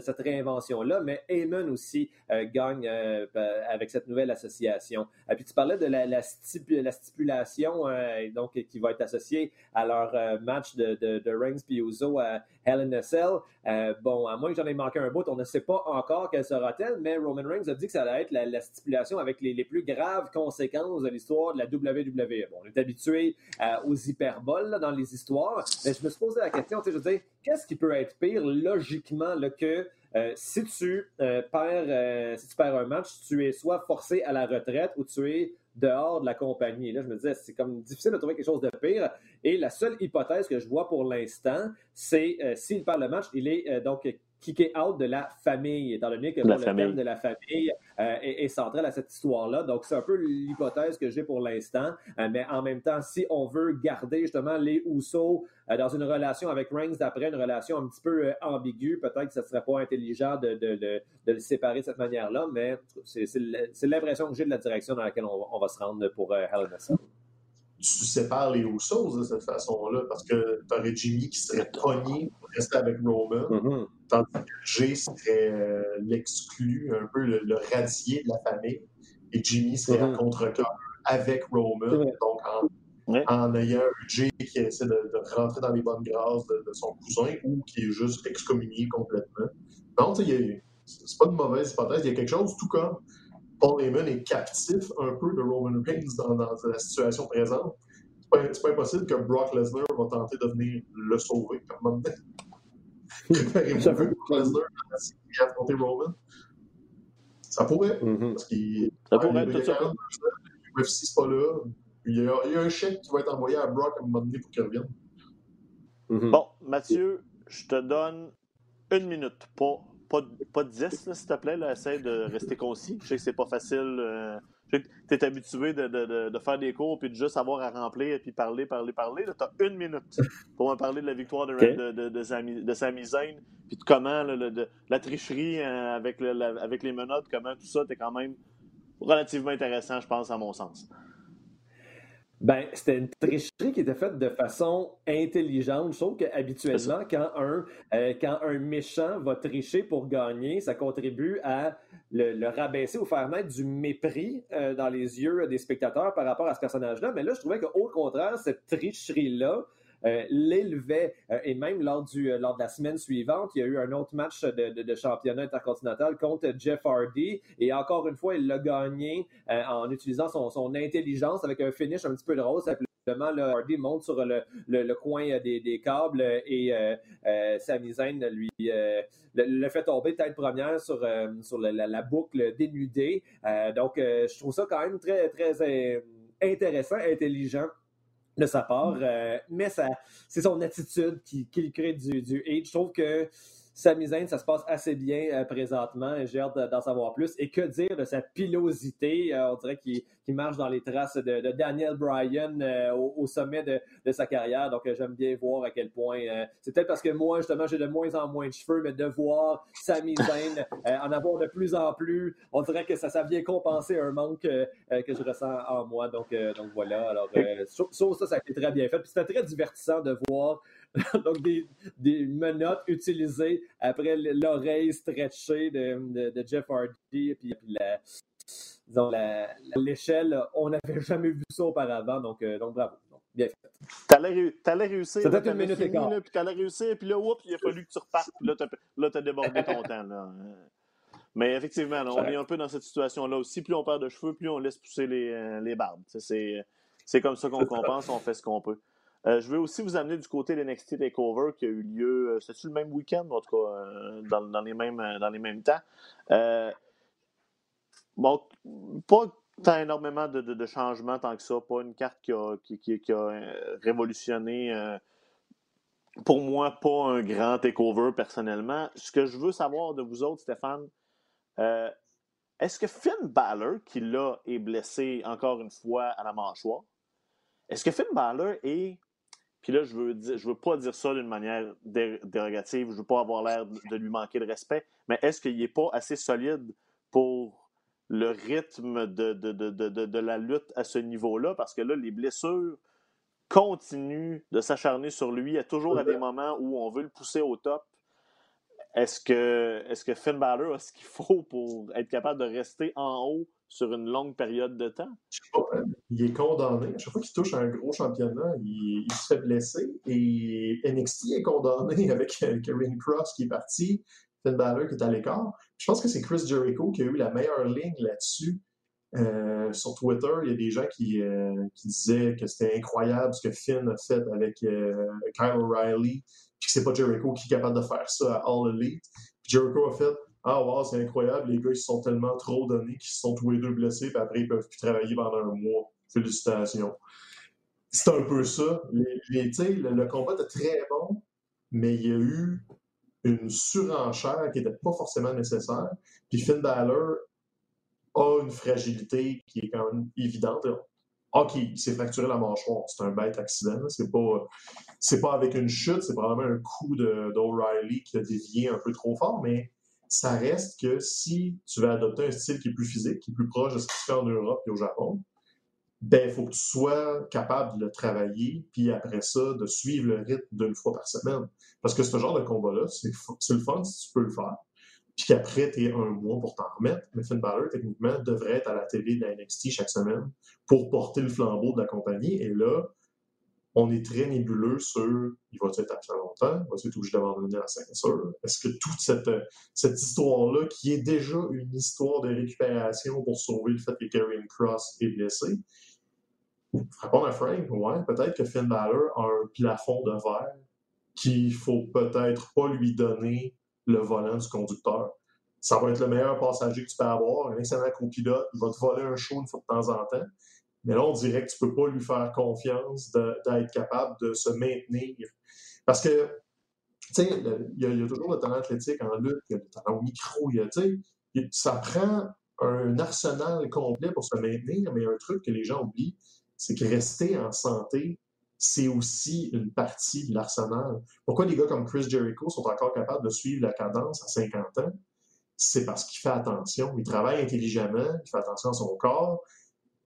[SPEAKER 2] cette réinvention-là, mais Heyman aussi euh, gagne euh, avec cette nouvelle association. Et puis, tu parlais de la, la, stipulation donc, qui va être associée à leur match de, Reigns puis Uso à Hell in a Cell. bon, à moins que j'en ai manqué un bout, on ne sait pas encore quelle sera-t-elle, mais Roman Reigns a dit que ça allait être la, stipulation avec les, plus graves conséquences de l'histoire de la WWE on est habitué euh, aux hyperboles dans les histoires. Mais je me suis posé la question, je veux qu'est-ce qui peut être pire logiquement que euh, si, tu, euh, perds, si tu perds un match, tu es soit forcé à la retraite ou tu es dehors de la compagnie? là, je me disais, c'est comme difficile de trouver quelque chose de pire. Et la seule hypothèse que je vois pour l'instant, c'est s'il perd le match, il est donc kické out de la famille, étant donné que le thème de la famille euh, est, central à cette histoire-là. Donc, c'est un peu l'hypothèse que j'ai pour l'instant. Euh, mais en même temps, si on veut garder justement les Housseaux euh, dans une relation avec Reigns d'après, une relation un petit peu ambiguë, peut-être que ce ne serait pas intelligent de, de, de, le séparer de cette manière-là, mais c'est l'impression que j'ai de la direction dans laquelle on, va se rendre pour Hell in a Cell
[SPEAKER 3] tu sépares les Usos de cette façon-là, parce que tu aurais Jimmy qui serait pogné pour rester avec Roman, mm-hmm. tandis que Jay serait euh, l'exclu, un peu le, radié de la famille, et Jimmy serait mm-hmm. en contre-cœur avec Roman. Donc, en ayant un Jay qui essaie de, rentrer dans les bonnes grâces de, son cousin ou qui est juste excommunié complètement. Non, tu sais, c'est pas une mauvaise hypothèse. Il y a quelque chose, tout comme Paul Heyman est captif un peu de Roman Reigns dans, la situation présente. C'est pas, pas impossible que Brock Lesnar va tenter de venir le sauver. Comme Brock Lesnar affronter Roman? Ça pourrait.
[SPEAKER 1] Parce qu'il, ça pourrait, tout ça.
[SPEAKER 3] UFC, c'est pas là. Il y, a, il y, a, un chèque qui va être envoyé à Brock à un moment donné pour qu'il revienne.
[SPEAKER 1] Mm-hmm. Bon, Mathieu, je te donne une minute. Pas, pas, pas 10, s'il te plaît. Là. Essaye de rester concis. Je sais que c'est pas facile. Euh, je sais que tu es habitué de, de, de, faire des cours puis de juste avoir à remplir et puis parler, parler, parler. Tu as une minute pour me parler de la victoire de, okay. de, de, Sami Zayn puis de comment de, la tricherie euh, avec, le, avec les menottes, comment tout ça, t'es quand même relativement intéressant, je pense, à mon sens.
[SPEAKER 2] Ben, c'était une tricherie qui était faite de façon intelligente. Je trouve qu'habituellement, quand un, euh, quand un méchant va tricher pour gagner, ça contribue à le, rabaisser ou faire naître du mépris euh, dans les yeux des spectateurs par rapport à ce personnage-là. Mais là, je trouvais qu'au contraire, cette tricherie-là, l'élevait. Euh, et même lors, du, euh, lors de la semaine suivante, il y a eu un autre match de, de, championnat intercontinental contre Jeff Hardy. Et encore une fois, il l'a gagné en utilisant son, son, intelligence avec un finish un petit peu drôle. Simplement, là, Hardy monte sur le, le, coin des, des, câbles et euh, Sami Zayn lui le, fait tomber tête première sur, sur la, la, boucle dénudée. donc, je trouve ça quand même très, très intéressant, intelligent de sa part. Euh, mais ça, c'est son attitude qui, qui crée du, du hate. Je trouve que Sami Zayn, ça se passe assez bien euh, présentement. J'ai hâte d'en savoir plus. Et que dire de sa pilosité? Euh, on dirait qu'il marche dans les traces de, Daniel Bryan euh, au, sommet de, sa carrière. Donc, j'aime bien voir à quel point. c'est peut-être parce que moi, justement, j'ai de moins en moins de cheveux, mais de voir Sami Zayn en avoir de plus en plus, on dirait que ça, ça vient compenser un manque que je ressens en moi. Donc, donc voilà. Alors, ça, ça, ça a été très bien fait. C'était très divertissant de voir donc des, des, menottes utilisées après l'oreille stretchée de, de, Jeff Hardy et puis, la, disons, l'échelle, on n'avait jamais vu ça auparavant, donc, euh, donc bravo. bien fait.
[SPEAKER 1] T'allais réussir.
[SPEAKER 2] C'était une minute et quart.
[SPEAKER 1] Puis t'allais réussir, puis là, oups, il a fallu que tu repartes, puis là, t'as débordé ton temps. Là. Mais effectivement, on est un peu dans cette situation-là aussi. Plus on perd de cheveux, plus on laisse pousser les, euh, les barbes. C'est comme ça qu'on compense, on fait ce qu'on peut. Euh, je veux aussi vous amener du côté de l'NXT TakeOver qui a eu lieu, euh, c'est-tu le même week-end, en tout cas, euh, dans, les mêmes, dans les mêmes temps. bon, pas tant énormément de, changements tant que ça, pas une carte qui a, qui, a révolutionné, pour moi, pas un grand TakeOver personnellement. Ce que je veux savoir de vous autres, Stéphane, est-ce que Finn Balor, qui là est blessé encore une fois à la mâchoire, est-ce que Finn Balor est puis là, je veux je veux pas dire ça d'une manière dérogative, je veux pas avoir l'air de lui manquer de respect, mais est-ce qu'il n'est pas assez solide pour le rythme de, de, de, la lutte à ce niveau-là? Parce que là, les blessures continuent de s'acharner sur lui. Il y a toujours à des moments où on veut le pousser au top. Est-ce que, est-ce que Finn Balor a ce qu'il faut pour être capable de rester en haut sur une longue période de temps?
[SPEAKER 3] Je sais pas. Hein. Il est condamné. À chaque fois qu'il touche un gros championnat, il, se fait blesser. Et NXT est condamné avec Karen Cross qui est parti, Finn Balor qui est à l'écart. Je pense que c'est Chris Jericho qui a eu la meilleure ligne là-dessus. Euh, sur Twitter, il y a des gens qui, euh, qui disaient que c'était incroyable ce que Finn a fait avec euh, Kyle O'Reilly, puis que c'est pas Jericho qui est capable de faire ça à All Elite. Puis Jericho a fait ah, wow, c'est incroyable, les gars, ils se sont tellement trop donnés qu'ils se sont tous les deux blessés, puis après, ils peuvent plus travailler pendant un mois. Félicitations. C'est un peu ça. Les, le, le, combat était très bon, mais il y a eu une surenchère qui n'était pas forcément nécessaire. Puis Finn Balor a une fragilité qui est quand même évidente. OK, il s'est fracturé la mâchoire. C'est un bête accident. C'est pas, pas avec une chute, c'est probablement un coup d'O'Reilly qui a dévié un peu trop fort, mais ça reste que si tu veux adopter un style qui est plus physique, qui est plus proche de ce qui se fait en Europe et au Japon, ben, il faut que tu sois capable de le travailler, puis après ça, de suivre le rythme d'une fois par semaine. Parce que ce genre de combat-là, c'est le fun si tu peux le faire. Puis qu'après, tu un mois pour t'en remettre. Mais Finn Balor, techniquement, devrait être à la télé de la NXT chaque semaine pour porter le flambeau de la compagnie. Et là, on est très nébuleux sur il va être absent longtemps, il va être obligé d'abandonner la ceinture. Est-ce que toute cette, cette histoire-là, qui est déjà une histoire de récupération pour sauver le fait que Karrion Cross est blessé, répondre à Frank, ouais, peut-être que Finn Balor a un plafond de verre qu'il faut peut-être pas lui donner le volant du conducteur. Ça va être le meilleur passager que tu peux avoir, un excellent copilote, il va te voler un show une fois de temps en temps. Mais là, on dirait que tu ne peux pas lui faire confiance d'être capable de se maintenir. Parce que, tu sais, il y, a toujours le talent athlétique en lutte, il y a le talent au micro, il y a, tu sais, ça prend un arsenal complet pour se maintenir, mais un truc que les gens oublient, c'est que rester en santé, c'est aussi une partie de l'arsenal. Pourquoi les gars comme Chris Jericho sont encore capables de suivre la cadence à 50 ans? C'est parce qu'il fait attention. Il travaille intelligemment, il fait attention à son corps,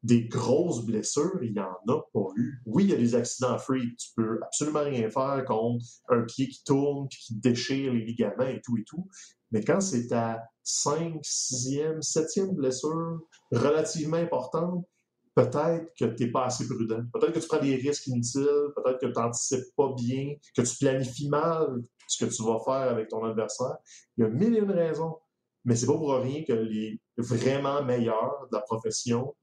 [SPEAKER 3] des grosses blessures, il n'y en a pas eu. Oui, il y a des accidents free. Tu peux absolument rien faire contre un pied qui tourne puis qui déchire les ligaments et tout et tout. Mais quand c'est ta 5, 6e, 7e blessure relativement importante, peut-être que tu n'es pas assez prudent. Peut-être que tu prends des risques inutiles, peut-être que tu n'anticipes pas bien, que tu planifies mal ce que tu vas faire avec ton adversaire. Il y a mille et une raisons. Mais c'est pas pour rien que les vraiment meilleurs de la profession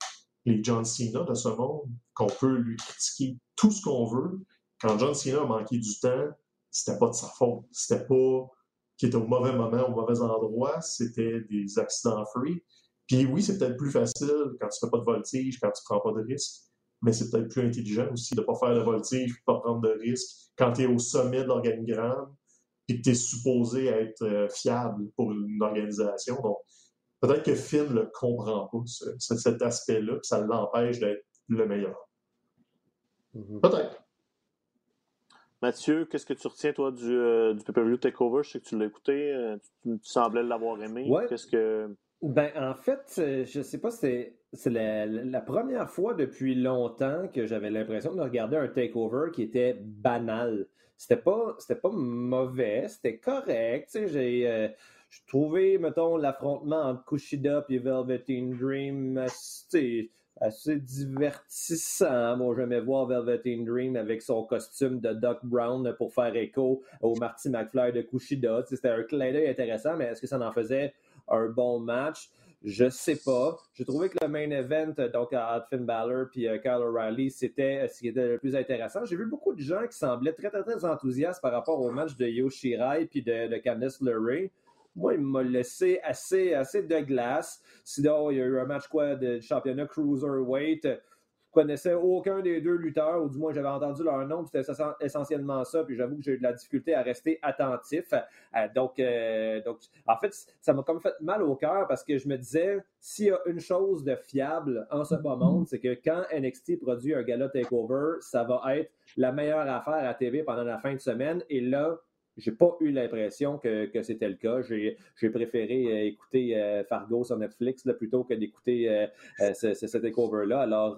[SPEAKER 3] les John Cena de ce monde, qu'on peut lui critiquer tout ce qu'on veut. Quand John Cena a manqué du temps, c'était pas de sa faute. C'était pas qu'il était au mauvais moment, au mauvais endroit. C'était des accidents free. Puis oui, c'est peut-être plus facile quand tu fais pas de voltige, quand tu prends pas de risques. Mais c'est peut-être plus intelligent aussi de pas faire de voltige, de pas prendre de risques. Quand tu es au sommet de l'organigramme, puis que tu es supposé être euh, fiable pour une organisation. Donc, Peut-être que Finn ne le comprend pas, cet aspect-là, ça l'empêche d'être le meilleur. Mm-hmm. Peut-être.
[SPEAKER 1] Mathieu, qu'est-ce que tu retiens, toi, du, euh, du pay-per-view Takeover? Je sais que tu l'as écouté. Euh, tu, semblais l'avoir aimé. Qu'est-ce que...
[SPEAKER 2] Ben, en fait, euh, je sais pas, c'est, c'est la, première fois depuis longtemps que j'avais l'impression de regarder un takeover qui était banal. C'était pas, c'était pas mauvais, c'était correct. J'ai, je trouvais, mettons, l'affrontement entre Kushida et Velveteen Dream assez, assez divertissant. J'aimais voir Velveteen Dream avec son costume de Doc Brown pour faire écho au Marty McFly de Kushida. C'était un clin d'œil intéressant, mais est-ce que ça en faisait un bon match? Je sais pas. J'ai trouvé que le main event, donc à Finn Balor puis euh, Kyle O'Reilly, c'était ce qui était le plus intéressant. J'ai vu beaucoup de gens qui semblaient très, très, très enthousiastes par rapport au match de Yoshirai puis de, de Candice LeRae moi, il m'a laissé assez, assez de glace. Sinon, il y a eu un match quoi, de championnat Cruiserweight. Connaissais aucun des deux lutteurs, ou du moins j'avais entendu leur nom, c'était essentiellement ça, puis j'avoue que j'ai eu de la difficulté à rester attentif. Euh, donc, euh, donc, en fait, ça m'a comme fait mal au cœur parce que je me disais, s'il y a une chose de fiable en ce moment, c'est que quand NXT produit un gala takeover, ça va être la meilleure affaire à TV pendant la fin de semaine, et là, j'ai pas eu l'impression que, c'était le cas. J'ai préféré euh, écouter euh, Fargo sur Netflix plutôt que d'écouter euh, ce, takeover-là. Alors,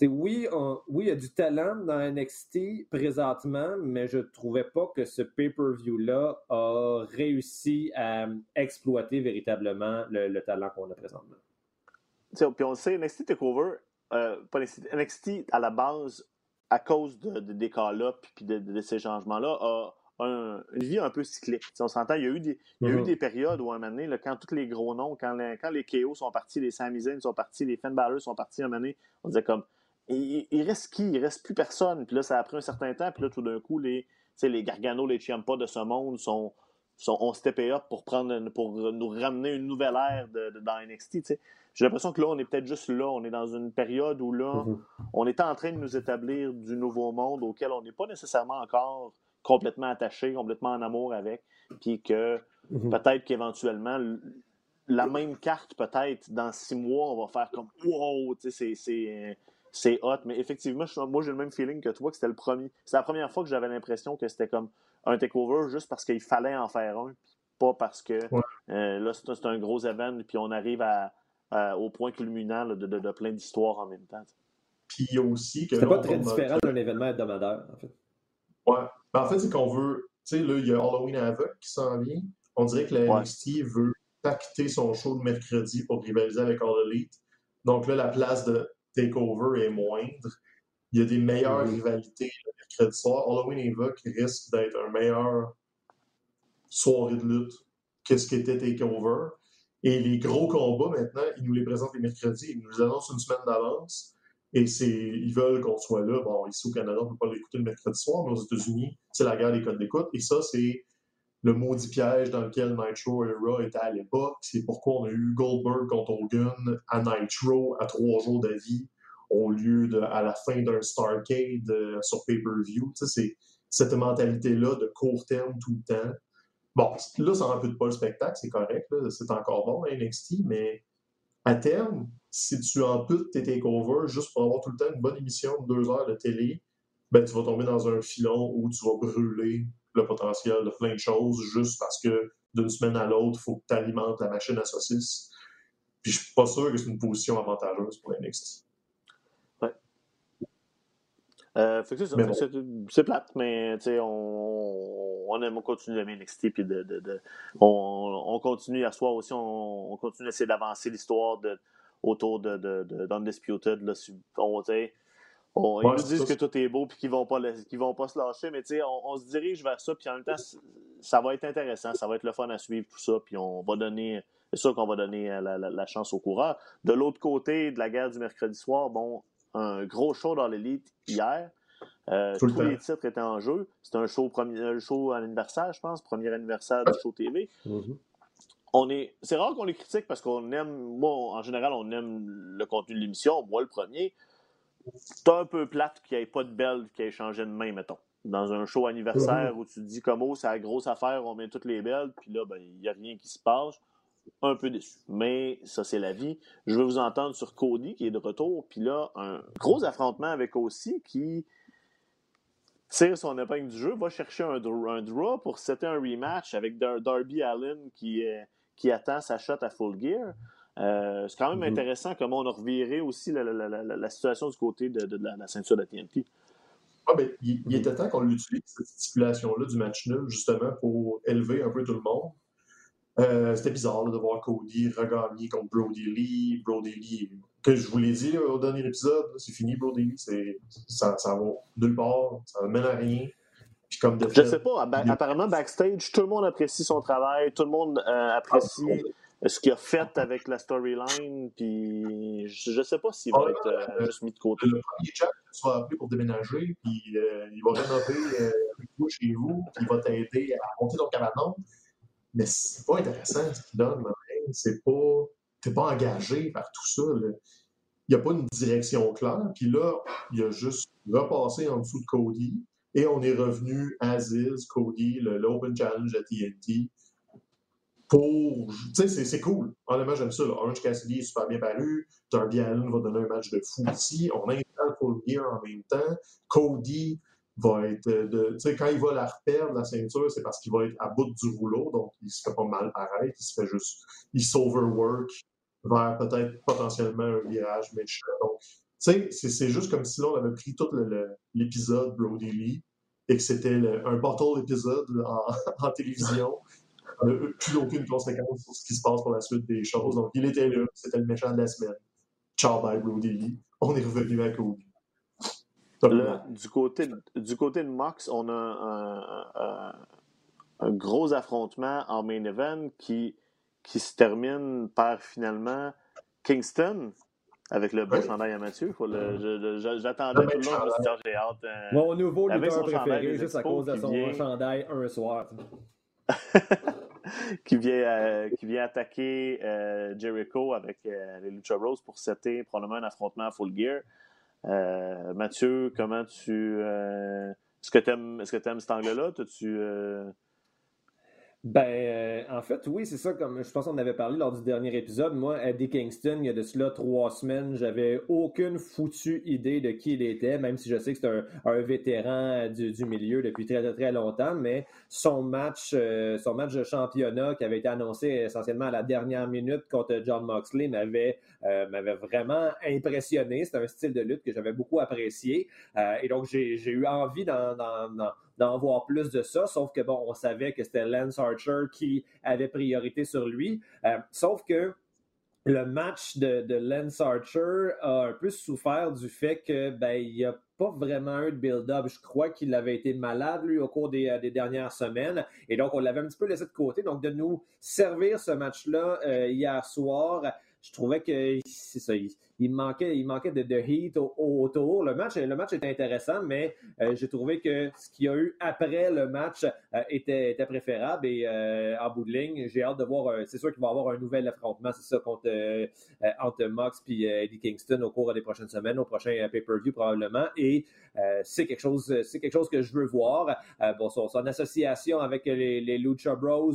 [SPEAKER 2] oui, oui, il y a du talent dans NXT présentement, mais je trouvais pas que ce pay-per-view-là a réussi à exploiter véritablement le, talent qu'on a présentement.
[SPEAKER 1] puis on le sait, NXT Takeover, pas NXT, à la base, à cause de, des cas-là puis de, de, ces changements-là, a une vie un peu cyclique. on s'entend, il y a eu des, il y a eu mm-hmm. des périodes où, à un moment donné, quand tous les gros noms, quand les, quand les KO sont partis, les Sami sont partis, les Finn Balor sont partis, à un moment donné, on disait comme, il, reste qui? Il reste plus personne. Puis là, ça a pris un certain temps, puis là, tout d'un coup, les, les Gargano, les Ciampa de ce monde sont, sont, ont steppé up pour, prendre, pour nous ramener une nouvelle ère de, dans NXT. J'ai l'impression que là, on est peut-être juste là. On est dans une période où là, mm-hmm. on est en train de nous établir du nouveau monde auquel on n'est pas nécessairement encore complètement attaché, complètement en amour avec, puis que mhm. peut-être qu'éventuellement, la même carte, peut-être, dans six mois, on va faire comme Wow, c'est hot. Mais effectivement, moi, j'ai le même feeling que toi, que c'était le premier. C'est la première fois que j'avais l'impression que c'était comme un takeover juste parce qu'il fallait en faire un, pas parce que euh, là, c'est un gros event, puis on arrive à, au point culminant de, de, plein d'histoires en même temps.
[SPEAKER 3] Puis il y a aussi que.
[SPEAKER 2] C'est pas très différent d'un événement hebdomadaire, en fait.
[SPEAKER 3] Ouais. Ben, en fait, c'est qu'on veut. Tu sais, là, il y a Halloween Havoc qui s'en vient. On dirait que la NXT veut pacter son show de mercredi pour rivaliser avec All Elite. Donc là, la place de TakeOver est moindre. Il y a des meilleures rivalités le mercredi soir. Halloween qui risque d'être un meilleur soirée de lutte que ce qu'était TakeOver. Et les gros combats, maintenant, ils nous les présentent les mercredis. Ils nous les annoncent une semaine d'avance. Et c'est, ils veulent qu'on soit là. Bon, ici au Canada, on ne peut pas l'écouter le mercredi soir, mais aux États-Unis, c'est la guerre des codes d'écoute. Et ça, c'est le maudit piège dans lequel Nitro et Raw étaient à l'époque. C'est pourquoi on a eu Goldberg contre Hogan à Nitro à trois jours d'avis au lieu de à la fin d'un Starcade euh, sur pay-per-view. c'est cette mentalité-là de court terme tout le temps. Bon, là, ça peu pas le spectacle, c'est correct, c'est encore bon, NXT, mais à terme, si tu amputes tes takeovers juste pour avoir tout le temps une bonne émission de deux heures de télé, ben, tu vas tomber dans un filon où tu vas brûler le potentiel de plein de choses juste parce que d'une semaine à l'autre, il faut que tu alimentes la machine à saucisses. Puis je suis pas sûr que c'est une position avantageuse pour NXT.
[SPEAKER 1] Euh, c'est plate, mais on, on aime, on continue d'aimer NXT, puis de, de, de on, on, continue, hier soir aussi, on, on continue d'essayer d'avancer l'histoire de, autour de, de, d'Undisputed. Là, on, on, ils nous disent que tout est beau puis qu'ils vont pas vont pas se lâcher, mais on, on se dirige vers ça, puis en même temps, ça va être intéressant, ça va être le fun à suivre tout ça, puis on va donner, c'est sûr qu'on va donner euh, la, la, chance au coureur. De l'autre côté de la guerre du mercredi soir, bon, un gros show dans l'élite hier. Euh, tous les titres étaient en jeu. C'était un show, premier, un show à l'anniversaire, je pense, premier anniversaire du show TV. Mm-hmm. On est, c'est rare qu'on les critique parce qu'on aime, moi, en général, on aime le contenu de l'émission. Moi, le premier. C'est un peu plate qu'il n'y ait pas de belle qui ait changé de main, mettons. Dans un show anniversaire mm-hmm. où tu te dis comme oh, c'est la grosse affaire, on met toutes les belles, puis là, ben, il n'y a rien qui se passe un peu déçu. Mais ça, c'est la vie. Je veux vous entendre sur Cody qui est de retour. Puis là, un gros affrontement avec aussi qui tire son épingle du jeu, va chercher un, draw pour setter un rematch avec Darby Allen qui, qui attend sa shot à full gear. Euh, c'est quand même mm-hmm. intéressant comment on a reviré aussi la, situation du côté de, la, ceinture de TNT.
[SPEAKER 3] Ah, ben, il, il, était temps qu'on l'utilise, cette stipulation-là du match nul, justement, pour élever un peu tout le monde. Euh, c'était bizarre de voir Cody regagner contre Brody Lee. Brody Lee, que je vous l'ai dit au dernier épisode, c'est fini Brody Lee. Ça, ça va nulle part, ça ne mène à rien.
[SPEAKER 1] Puis comme de je sais pas, apparemment backstage, tout le monde apprécie son travail, tout le monde euh, apprécie ah, ce qu'il a fait avec la storyline, puis je, ne sais pas s'il va ah, être euh, juste mis de côté.
[SPEAKER 3] Le premier Jack appelé pour déménager, puis il va rénover avec vous chez vous, puis il va t'aider à monter ton cabanon mais c'est pas intéressant ce qu'il donne. C'est pas. T'es pas engagé par tout ça. Il n'y a pas une direction claire. Puis là, il a juste repassé en dessous de Cody. Et on est revenu Aziz, Cody, l'Open Challenge à TNT. Pour. Tu sais, c'est cool. Honnêtement, j'aime ça. Orange Cassidy est super bien paru. Darby Allen va donner un match de fou ici. On a un full gear en même temps. Cody va être de. Tu sais, quand il va la reperdre, la ceinture, c'est parce qu'il va être à bout du rouleau, donc il se fait pas mal paraître, il se fait juste. Il s'overwork vers peut-être potentiellement un virage méchant. Donc, tu sais, c'est juste comme si là, on avait pris tout l'épisode Brody Lee et que c'était un bottle épisode en, télévision. On n'a plus aucune conséquence sur ce qui se passe pour la suite des choses. Donc, il était là, c'était le méchant de la semaine. Ciao, bye, Brody Lee. On est revenu à
[SPEAKER 1] Du, côté, du côté de Mox, on a un, gros affrontement en main event qui, qui se termine par finalement Kingston avec le beau chandail à Mathieu. J'attendais tout le long, j'ai hâte.
[SPEAKER 2] Euh, Mon nouveau lutteur préféré, juste à cause de son chandail un soir.
[SPEAKER 1] qui, vient, euh, qui vient attaquer euh, Jericho avec les Lucha Rose pour setter probablement un affrontement à full gear. Euh, Mathieu, comment tu. Euh, est-ce que tu aimes, est-ce que aimes cet angle-là? tu
[SPEAKER 2] ben, euh, en fait, oui, c'est ça. Comme je pense qu'on avait parlé lors du dernier épisode. Moi, Eddie Kingston, il y a de cela trois semaines, j'avais aucune foutue idée de qui il était, même si je sais que c'est un, vétéran du, milieu depuis très, très, très longtemps. Mais son match, euh, son match de championnat qui avait été annoncé essentiellement à la dernière minute contre John Moxley m'avait euh, m'avait vraiment impressionné. C'est un style de lutte que j'avais beaucoup apprécié. et donc, j'ai eu envie d'en d'en voir plus de ça, sauf que bon, on savait que c'était Lance Archer qui avait priorité sur lui. sauf que le match de, Lance Archer a un peu souffert du fait que ben, il n'y a pas vraiment eu de build-up. Je crois qu'il avait été malade, lui, au cours des, des, dernières semaines. Et donc, on l'avait un petit peu laissé de côté. Donc, de nous servir ce match-là euh, hier soir, je trouvais que c'est ça, il, manquait, il manquait de, heat autour. Le match, le match était intéressant, mais euh, j'ai trouvé que ce qu'il y a eu après le match euh, était, préférable. Et euh, en bout de ligne, j'ai hâte de voir. c'est sûr qu'il va y avoir un nouvel affrontement, c'est ça, contre entre Mox et Eddie Kingston au cours des prochaines semaines, au prochain pay-per-view probablement. Et c'est quelque chose, c'est quelque chose que je veux voir. bon, son, association avec les Lucha Bros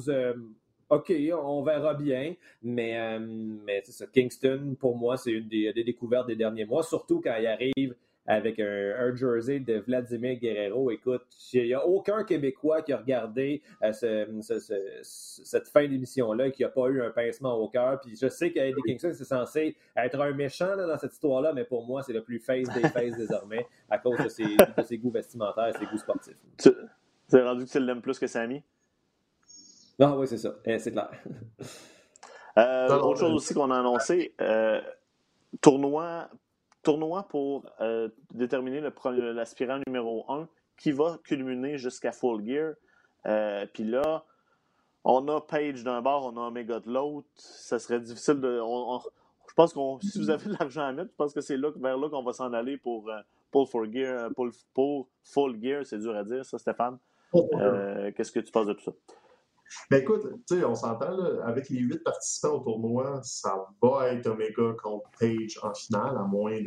[SPEAKER 2] OK, on verra bien, mais, euh, mais c'est ça. Kingston, pour moi, c'est une des, découvertes des derniers mois, surtout quand il arrive avec un, jersey de Vladimir Guerrero. Écoute, il n'y a aucun Québécois qui a regardé euh, cette fin d'émission-là et qui n'a pas eu un pincement au cœur. Puis je sais qu'Eddie Kingston, c'est censé être un méchant dans cette histoire-là, mais pour moi, c'est le plus face des faces désormais à cause de ses, de ses goûts vestimentaires et ses goûts sportifs.
[SPEAKER 1] Tu as rendu que tu l'aimes plus que Samy?
[SPEAKER 2] Non, oui, c'est ça. Eh, c'est clair.
[SPEAKER 1] Euh, autre chose aussi qu'on a annoncé, euh, tournoi, tournoi pour euh, déterminer l'aspirant numéro 1 qui va culminer jusqu'à Full Gear. Puis là, on a Page d'un bord, on a Omega de l'autre. Ça serait difficile de. je pense que si vous avez de l'argent à mettre, je pense que c'est là, vers là qu'on va s'en aller pour, pour, Full Gear. Pour, pour Full Gear, c'est dur à dire, ça, Stéphane. Qu'est-ce que tu penses de tout ça?
[SPEAKER 3] Ben écoute, on s'entend, avec les huit participants au tournoi, ça va être Omega contre Page en finale, à moins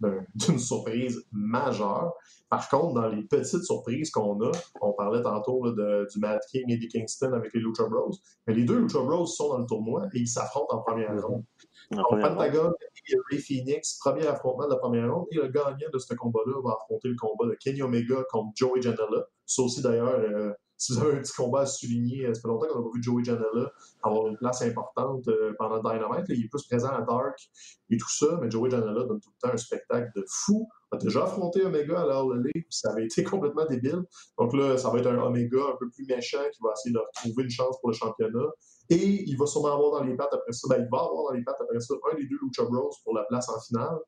[SPEAKER 3] d'une surprise majeure. Par contre, dans les petites surprises qu'on a, on parlait tantôt de, du Mad King et des Kingston avec les Lucha Bros, mais les deux Lucha Bros sont dans le tournoi et ils s'affrontent en première mm-hmm. ronde. Donc, Pentagon et Ray Phoenix, premier affrontement de la première ronde, et le gagnant de ce combat-là va affronter le combat de Kenny Omega contre Joey Janela. Ça aussi, d'ailleurs, euh, si vous avez un petit combat à souligner, euh, ça fait longtemps qu'on n'a pas vu Joey Janela avoir une place importante euh, pendant Dynamite. il est plus présent à Dark et tout ça, mais Joey Janela donne tout le temps un spectacle de fou. On a déjà affronté Omega à l'heure de ça avait été complètement débile. Donc là, ça va être un Omega un peu plus méchant qui va essayer de retrouver une chance pour le championnat. Et il va sûrement avoir dans les pattes après ça, ben, il va avoir dans les pattes après ça un des deux Lucha Bros pour la place en finale.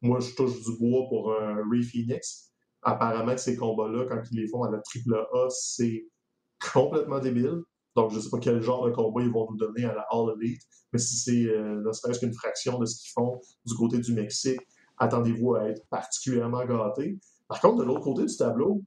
[SPEAKER 3] Moi, je touche du bois pour un Ray Phoenix apparemment, ces combats-là, quand ils les font à la triple A, c'est complètement débile. Donc, je ne sais pas quel genre de combat ils vont nous donner à la All Elite, mais si c'est euh, ne serait-ce qu'une fraction de ce qu'ils font du côté du Mexique, attendez-vous à être particulièrement gâtés. Par contre, de l'autre côté du tableau,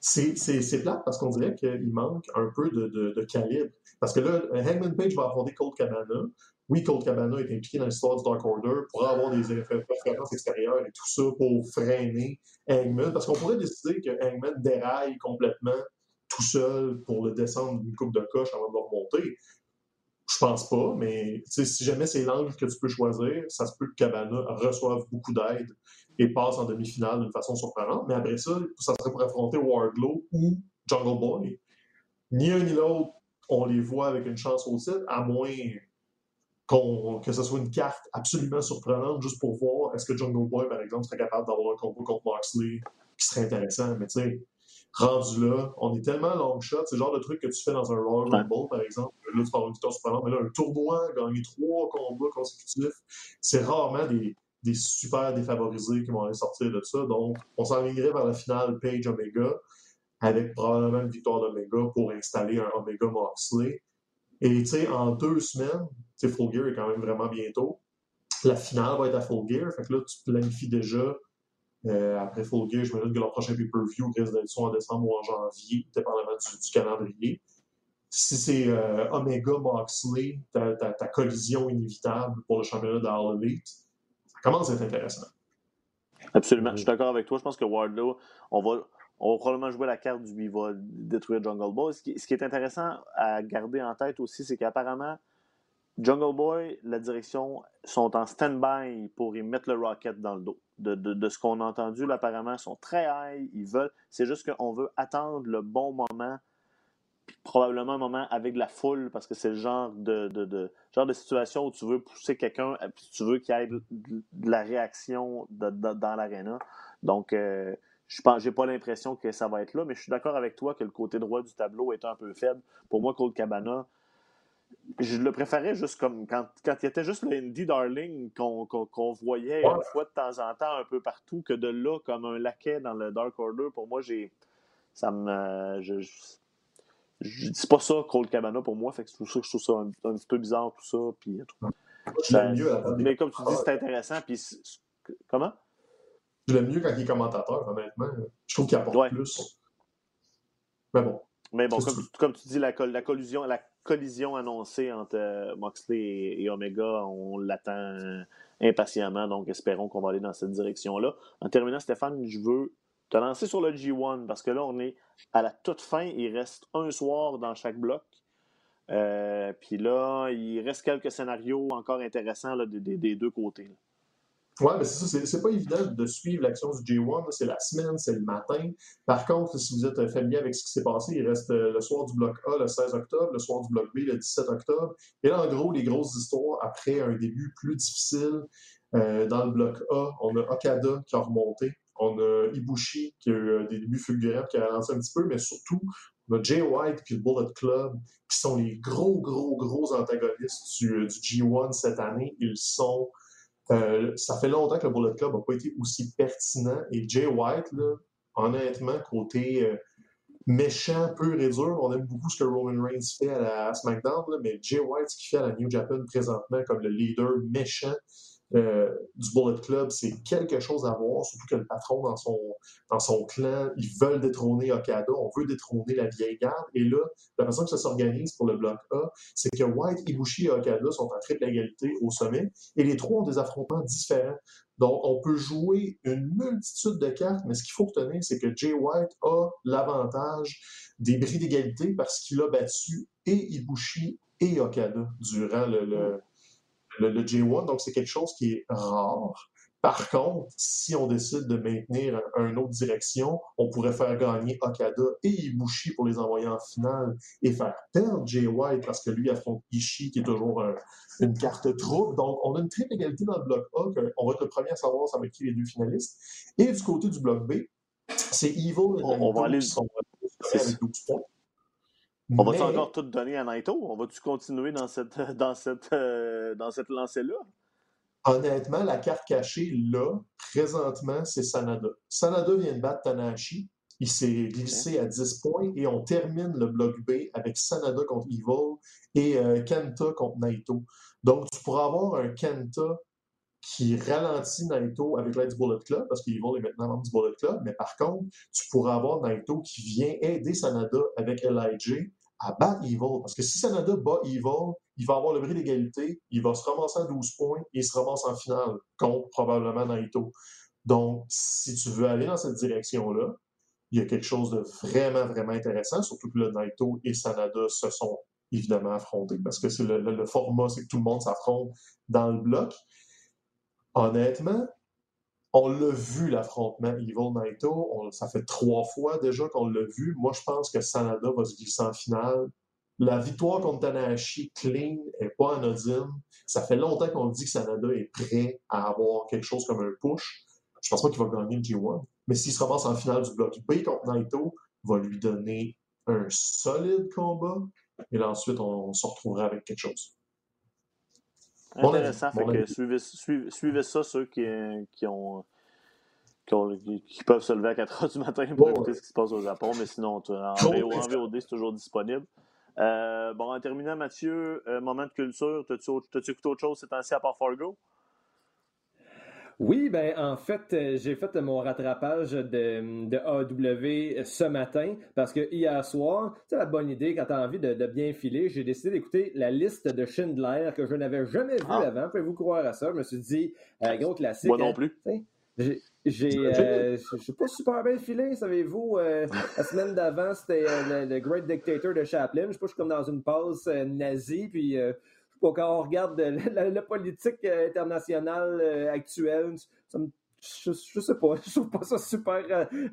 [SPEAKER 3] c'est plate parce qu'on dirait qu'il manque un peu de, calibre. Parce que là, Hangman Page va affronter Colt Cabana. Oui, Colt Cabana est impliqué dans l'histoire du Dark Order pour avoir des références extérieures et tout ça pour freiner Hangman. Parce qu'on pourrait décider que Hangman déraille complètement tout seul pour le descendre d'une coupe de coche avant de le remonter? Je pense pas, mais si jamais c'est l'angle que tu peux choisir, ça se peut que Cabana reçoive beaucoup d'aide et passe en demi-finale d'une façon surprenante. Mais après ça, ça serait pour affronter Wardlow ou Jungle Boy. Ni un ni l'autre, on les voit avec une chance au titre, à moins que ce soit une carte absolument surprenante juste pour voir est-ce que Jungle Boy, par exemple, serait capable d'avoir un combat contre Moxley qui serait intéressant. Mais tu sais, rendu là, on est tellement long shot, c'est le genre de truc que tu fais dans un Royal Rumble, par exemple. Là, tu parles d'une victoire surprenante, mais là, un tournoi, gagner trois combats consécutifs, c'est rarement des, des super défavorisés qui vont aller sortir de ça. Donc, on s'enlignerait vers la finale Page Omega avec probablement une victoire d'Omega pour installer un Omega Moxley. Et tu sais, en deux semaines, tu sais, Full Gear est quand même vraiment bientôt. La finale va être à Full Gear. Fait que là, tu planifies déjà euh, après Full Gear, je me dis que leur prochain pay-per-view risque d'être soit en décembre ou en janvier, dépendamment du, du calendrier. Si c'est euh, Omega Moxley, ta, collision inévitable pour le championnat de All Elite, ça commence à être intéressant.
[SPEAKER 1] Absolument. Je suis d'accord avec toi. Je pense que Wardlow, on va, on va probablement jouer la carte du il va détruire Jungle Boy. Ce qui, ce qui est intéressant à garder en tête aussi, c'est qu'apparemment, Jungle Boy, la direction sont en stand-by pour y mettre le rocket dans le dos. De, ce qu'on a entendu, là, apparemment, sont très high, ils veulent. C'est juste qu'on veut attendre le bon moment, probablement un moment avec la foule, parce que c'est le genre de, genre de situation où tu veux pousser quelqu'un, puis tu veux qu'il y ait de, la réaction dans l'aréna. Donc, euh, je pense, j'ai pas l'impression que ça va être là, mais je suis d'accord avec toi que le côté droit du tableau est un peu faible. Pour moi, Cold Cabana, je le préférais juste comme quand, quand il était juste le Indie Darling qu'on voyait une fois de temps en temps un peu partout, que de là, comme un laquais dans le Dark Order, pour moi, j'ai. Ça me. Je, je, c'est pas ça, Cold Cabana pour moi, fait que c'est pour ça que je trouve ça un, petit peu bizarre, tout ça. Puis, mais comme tu dis, c'est intéressant. Puis, comment?
[SPEAKER 3] Je l'aime mieux quand il est commentateur, honnêtement. Je trouve qu'il apporte plus. Mais bon.
[SPEAKER 1] Mais bon, comme, tu dis, la, la, collusion, la collision annoncée entre euh, Moxley et, Omega, on l'attend impatiemment, donc espérons qu'on va aller dans cette direction-là. En terminant, Stéphane, je veux te lancer sur le G1 parce que là, on est à la toute fin. Il reste un soir dans chaque bloc. Euh, puis là, il reste quelques scénarios encore intéressants des, deux côtés.
[SPEAKER 3] Oui, mais c'est ça, c'est pas évident de suivre l'action du J1. C'est la semaine, c'est le matin. Par contre, si vous êtes familier avec ce qui s'est passé, il reste euh, le soir du bloc A le 16 octobre, le soir du bloc B le 17 octobre. Et là, en gros, les grosses histoires après un début plus difficile euh, dans le bloc A, on a Okada qui a remonté. On a Ibushi qui a eu euh, des débuts fulgurants qui a ralenti un petit peu, mais surtout, on a Jay White et le Bullet Club qui sont les gros, gros, gros antagonistes du, du G1 cette année. Ils sont euh, ça fait longtemps que le Bullet Club n'a pas été aussi pertinent. Et Jay White, honnêtement, côté euh, méchant, pur et dur, on aime beaucoup ce que Roman Reigns fait à, la, SmackDown, mais Jay White, ce qu'il fait à la New Japan présentement comme le leader méchant, euh, du Bullet Club, c'est quelque chose à voir, surtout que le patron dans son, clan, ils veulent détrôner Okada, on veut détrôner la vieille garde. Et là, la façon que ça s'organise pour le bloc A, c'est que White, Ibushi et Okada sont en triple égalité au sommet et les trois ont des affrontements différents. Donc, on peut jouer une multitude de cartes, mais ce qu'il faut retenir, c'est que Jay White a l'avantage des bris d'égalité parce qu'il a battu et Ibushi et Okada durant le, J1, donc c'est quelque chose qui est rare. Par contre, si on décide de maintenir une autre direction, on pourrait faire gagner Okada et Ibushi pour les envoyer en finale et faire perdre Jay White parce que lui affronte Ishii qui est toujours une carte trouble. Donc, on a une triple égalité dans le bloc A. On va être le premier à savoir ça va qui les deux finalistes. Et du côté du bloc B, c'est Evil et
[SPEAKER 1] on, va aller... sont avec 12 points. On va-tu encore tout donner à Naito? On va-tu continuer dans cette, dans cette, euh, dans cette lancée-là?
[SPEAKER 3] Honnêtement, la carte cachée, là, présentement, c'est Sanada. Sanada vient de battre Tanahashi. Il s'est glissé à 10 points et on termine le bloc B avec Sanada contre Evil et euh, Kenta contre Naito. Donc, tu pourras avoir un Kenta qui ralentit Naito avec l'aide du Bullet Club, parce qu'Evil est maintenant membre du Bullet Club, mais par contre, tu pourras avoir Naito qui vient aider Sanada avec LIJ à battre Evil. Parce que si Sanada bat Evil, il va avoir le bris d'égalité, il va se ramasser à 12 points et il se ramasse en finale contre probablement Naito. Donc, si tu veux aller dans cette direction-là, il y a quelque chose de vraiment, vraiment intéressant, surtout que le Naito et Sanada se sont évidemment affrontés parce que c'est le, format, c'est que tout le monde s'affronte dans le bloc. Honnêtement, on l'a vu, l'affrontement Evil Naito. ça fait trois fois déjà qu'on l'a vu. Moi, je pense que Sanada va se glisser en finale. La victoire contre Tanahashi clean n'est pas anodine. Ça fait longtemps qu'on dit que Sanada est prêt à avoir quelque chose comme un push. Je pense pas qu'il va gagner le G1. Mais s'il se ramasse en finale du bloc B contre Naito, va lui donner un solide combat. Et là, ensuite, on, se retrouvera avec quelque chose.
[SPEAKER 1] Intéressant. suivez, ça, ceux qui, qui ont, qui, peuvent se lever à 4 h du matin pour écouter ce qui se passe au Japon. Mais sinon, en, VOD, c'est toujours disponible. Euh, bon, en terminant, Mathieu, euh, moment de culture, t'as-tu écouté autre chose cet temps-ci à part Fargo?
[SPEAKER 2] Oui, ben en fait, euh, j'ai fait mon rattrapage de, de AW ce matin parce que hier soir, c'est la bonne idée quand tu as envie de, bien filer, j'ai décidé d'écouter la liste de Schindler que je n'avais jamais vue ah. avant. Pouvez-vous croire à ça? Je me suis dit, euh, gros classique.
[SPEAKER 1] Moi non hein, plus.
[SPEAKER 2] J'ai, euh, je suis pas super bien filé, savez-vous. la semaine d'avant, c'était le, Great Dictator de Chaplin. Je sais pas, je suis comme dans une pause nazie, puis quand on regarde la, politique euh, internationale euh, actuelle, je, je, sais pas, je trouve pas ça super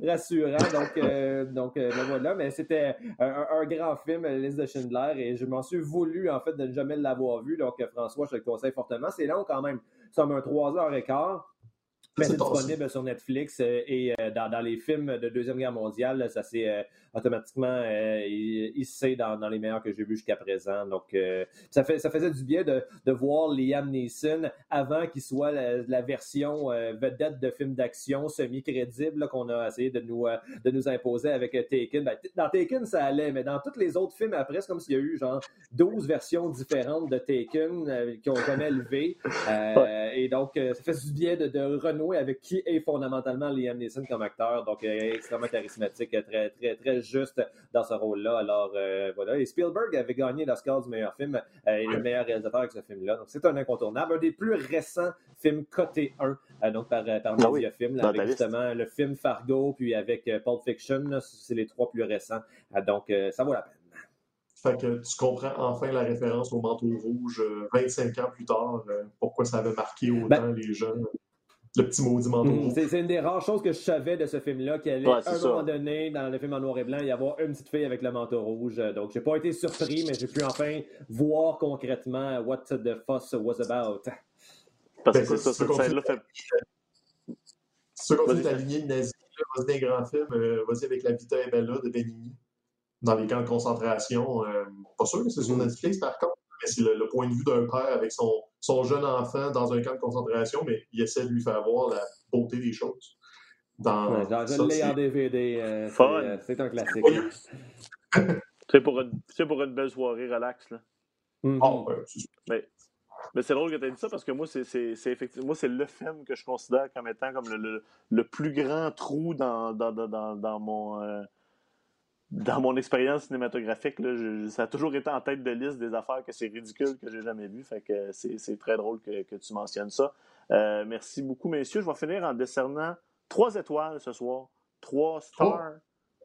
[SPEAKER 2] rassurant. Donc, euh, donc ben voilà, mais c'était un, grand film, La liste de Schindler, et je m'en suis voulu, en fait, de ne jamais l'avoir vu. Donc, François, je te le conseille fortement. C'est long quand même. C'est comme un 3 heures et quart. Mais c'est disponible sur Netflix et dans, dans, les films de Deuxième Guerre mondiale, ça s'est automatiquement hissé dans, dans, les meilleurs que j'ai vus jusqu'à présent. Donc, ça, fait, ça faisait du bien de, de voir Liam Neeson avant qu'il soit la, version vedette de film d'action semi-crédible qu'on a essayé de nous, de nous imposer avec Taken. Ben, dans Taken, ça allait, mais dans tous les autres films après, c'est comme s'il y a eu genre 12 versions différentes de Taken qui ont jamais levé. Et donc, ça fait du bien de, de renouer avec qui est fondamentalement Liam Neeson comme acteur. Donc, extrêmement charismatique, très, très, très juste dans ce rôle-là. Alors, euh, voilà. Et Spielberg avait gagné l'Oscar du meilleur film euh, et le meilleur réalisateur avec ce film-là. Donc, c'est un incontournable. Un des plus récents films coté 1, euh, donc par, par ah Mediafilm, avec justement le film Fargo, puis avec Pulp Fiction. C'est les trois plus récents. donc, ça vaut la peine.
[SPEAKER 3] Fait que tu comprends enfin la référence au manteau rouge 25 ans plus tard, pourquoi ça avait marqué autant ben, les jeunes le petit maudit manteau.
[SPEAKER 2] Mm, c'est une des rares choses que je savais de ce film-là, qu'il allait à un moment donné, dans le film en noir et blanc, y avoir une petite fille avec le manteau rouge. Donc, j'ai pas été surpris, mais j'ai pu enfin voir concrètement what the fuss was about.
[SPEAKER 1] Parce que ben, c'est ça, ça, ça, fait...
[SPEAKER 3] Si tu continues ta lignée de nazi, vas-y d'un grand film, euh, vas-y avec La Vita et Bella de Benigni, dans les camps de concentration. Euh, pas sûr que c'est sur mm. Netflix, par contre c'est le, point de vue d'un père avec son, son, jeune enfant dans un camp de concentration, mais il essaie de lui faire voir la beauté des choses.
[SPEAKER 2] Dans, je l'ai en DVD. Euh, euh, c'est un classique.
[SPEAKER 1] c'est pour, une, pour une belle soirée relax. Là.
[SPEAKER 2] Mm
[SPEAKER 1] mais, mais c'est drôle que tu aies dit ça parce que moi, c'est effectivement moi, c'est le film que je considère comme étant comme le, le, plus grand trou dans, dans, dans, dans mon. Euh, dans mon expérience cinématographique, là, ça a toujours été en tête de liste des affaires que c'est ridicule que j'ai jamais vu. Fait que c'est très drôle que, que, tu mentionnes ça. Euh, merci beaucoup, messieurs. Je vais finir en décernant trois étoiles ce soir, trois stars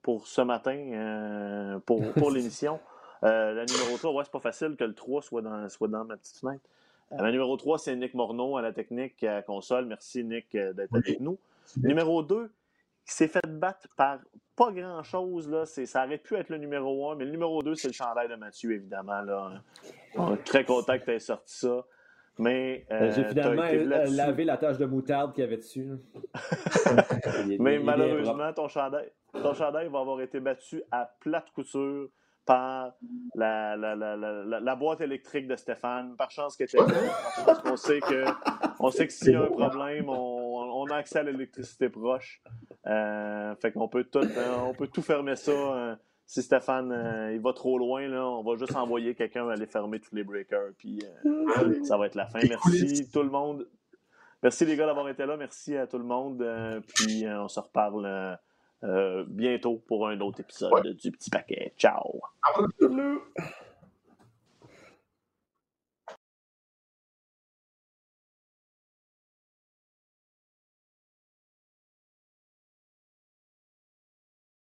[SPEAKER 1] pour ce matin, euh, pour, pour l'émission. Euh, la numéro 3, ouais, c'est pas facile que le 3 soit dans, soit dans ma petite fenêtre. la numéro 3, c'est Nick Morneau à la technique, à console. Merci, Nick, d'être avec nous. Numéro 2, qui s'est fait battre par pas grand-chose. Là. Ça aurait pu être le numéro 1, mais le numéro 2, c'est le chandail de Mathieu, évidemment. Là. On est très content que tu aies sorti ça. Mais
[SPEAKER 2] euh, J'ai finalement euh, lavé la tache de moutarde qu'il y avait dessus.
[SPEAKER 1] mais malheureusement, ton chandail, ton chandail va avoir été battu à plate couture par la, la, la, la, boîte électrique de Stéphane, par chance qu'elle était là. Parce qu'on sait que, on sait que s'il y a un problème, on, on a accès à l'électricité proche. Euh, fait qu'on peut tout, euh, on peut tout fermer ça. Euh, si Stéphane il va trop loin, là, on va juste envoyer quelqu'un aller fermer tous les breakers, puis ça va être la fin. Merci tout le monde. Merci les gars d'avoir été là. Merci à tout le monde. puis on se reparle bientôt pour un autre épisode du Petit Paquet. Ciao!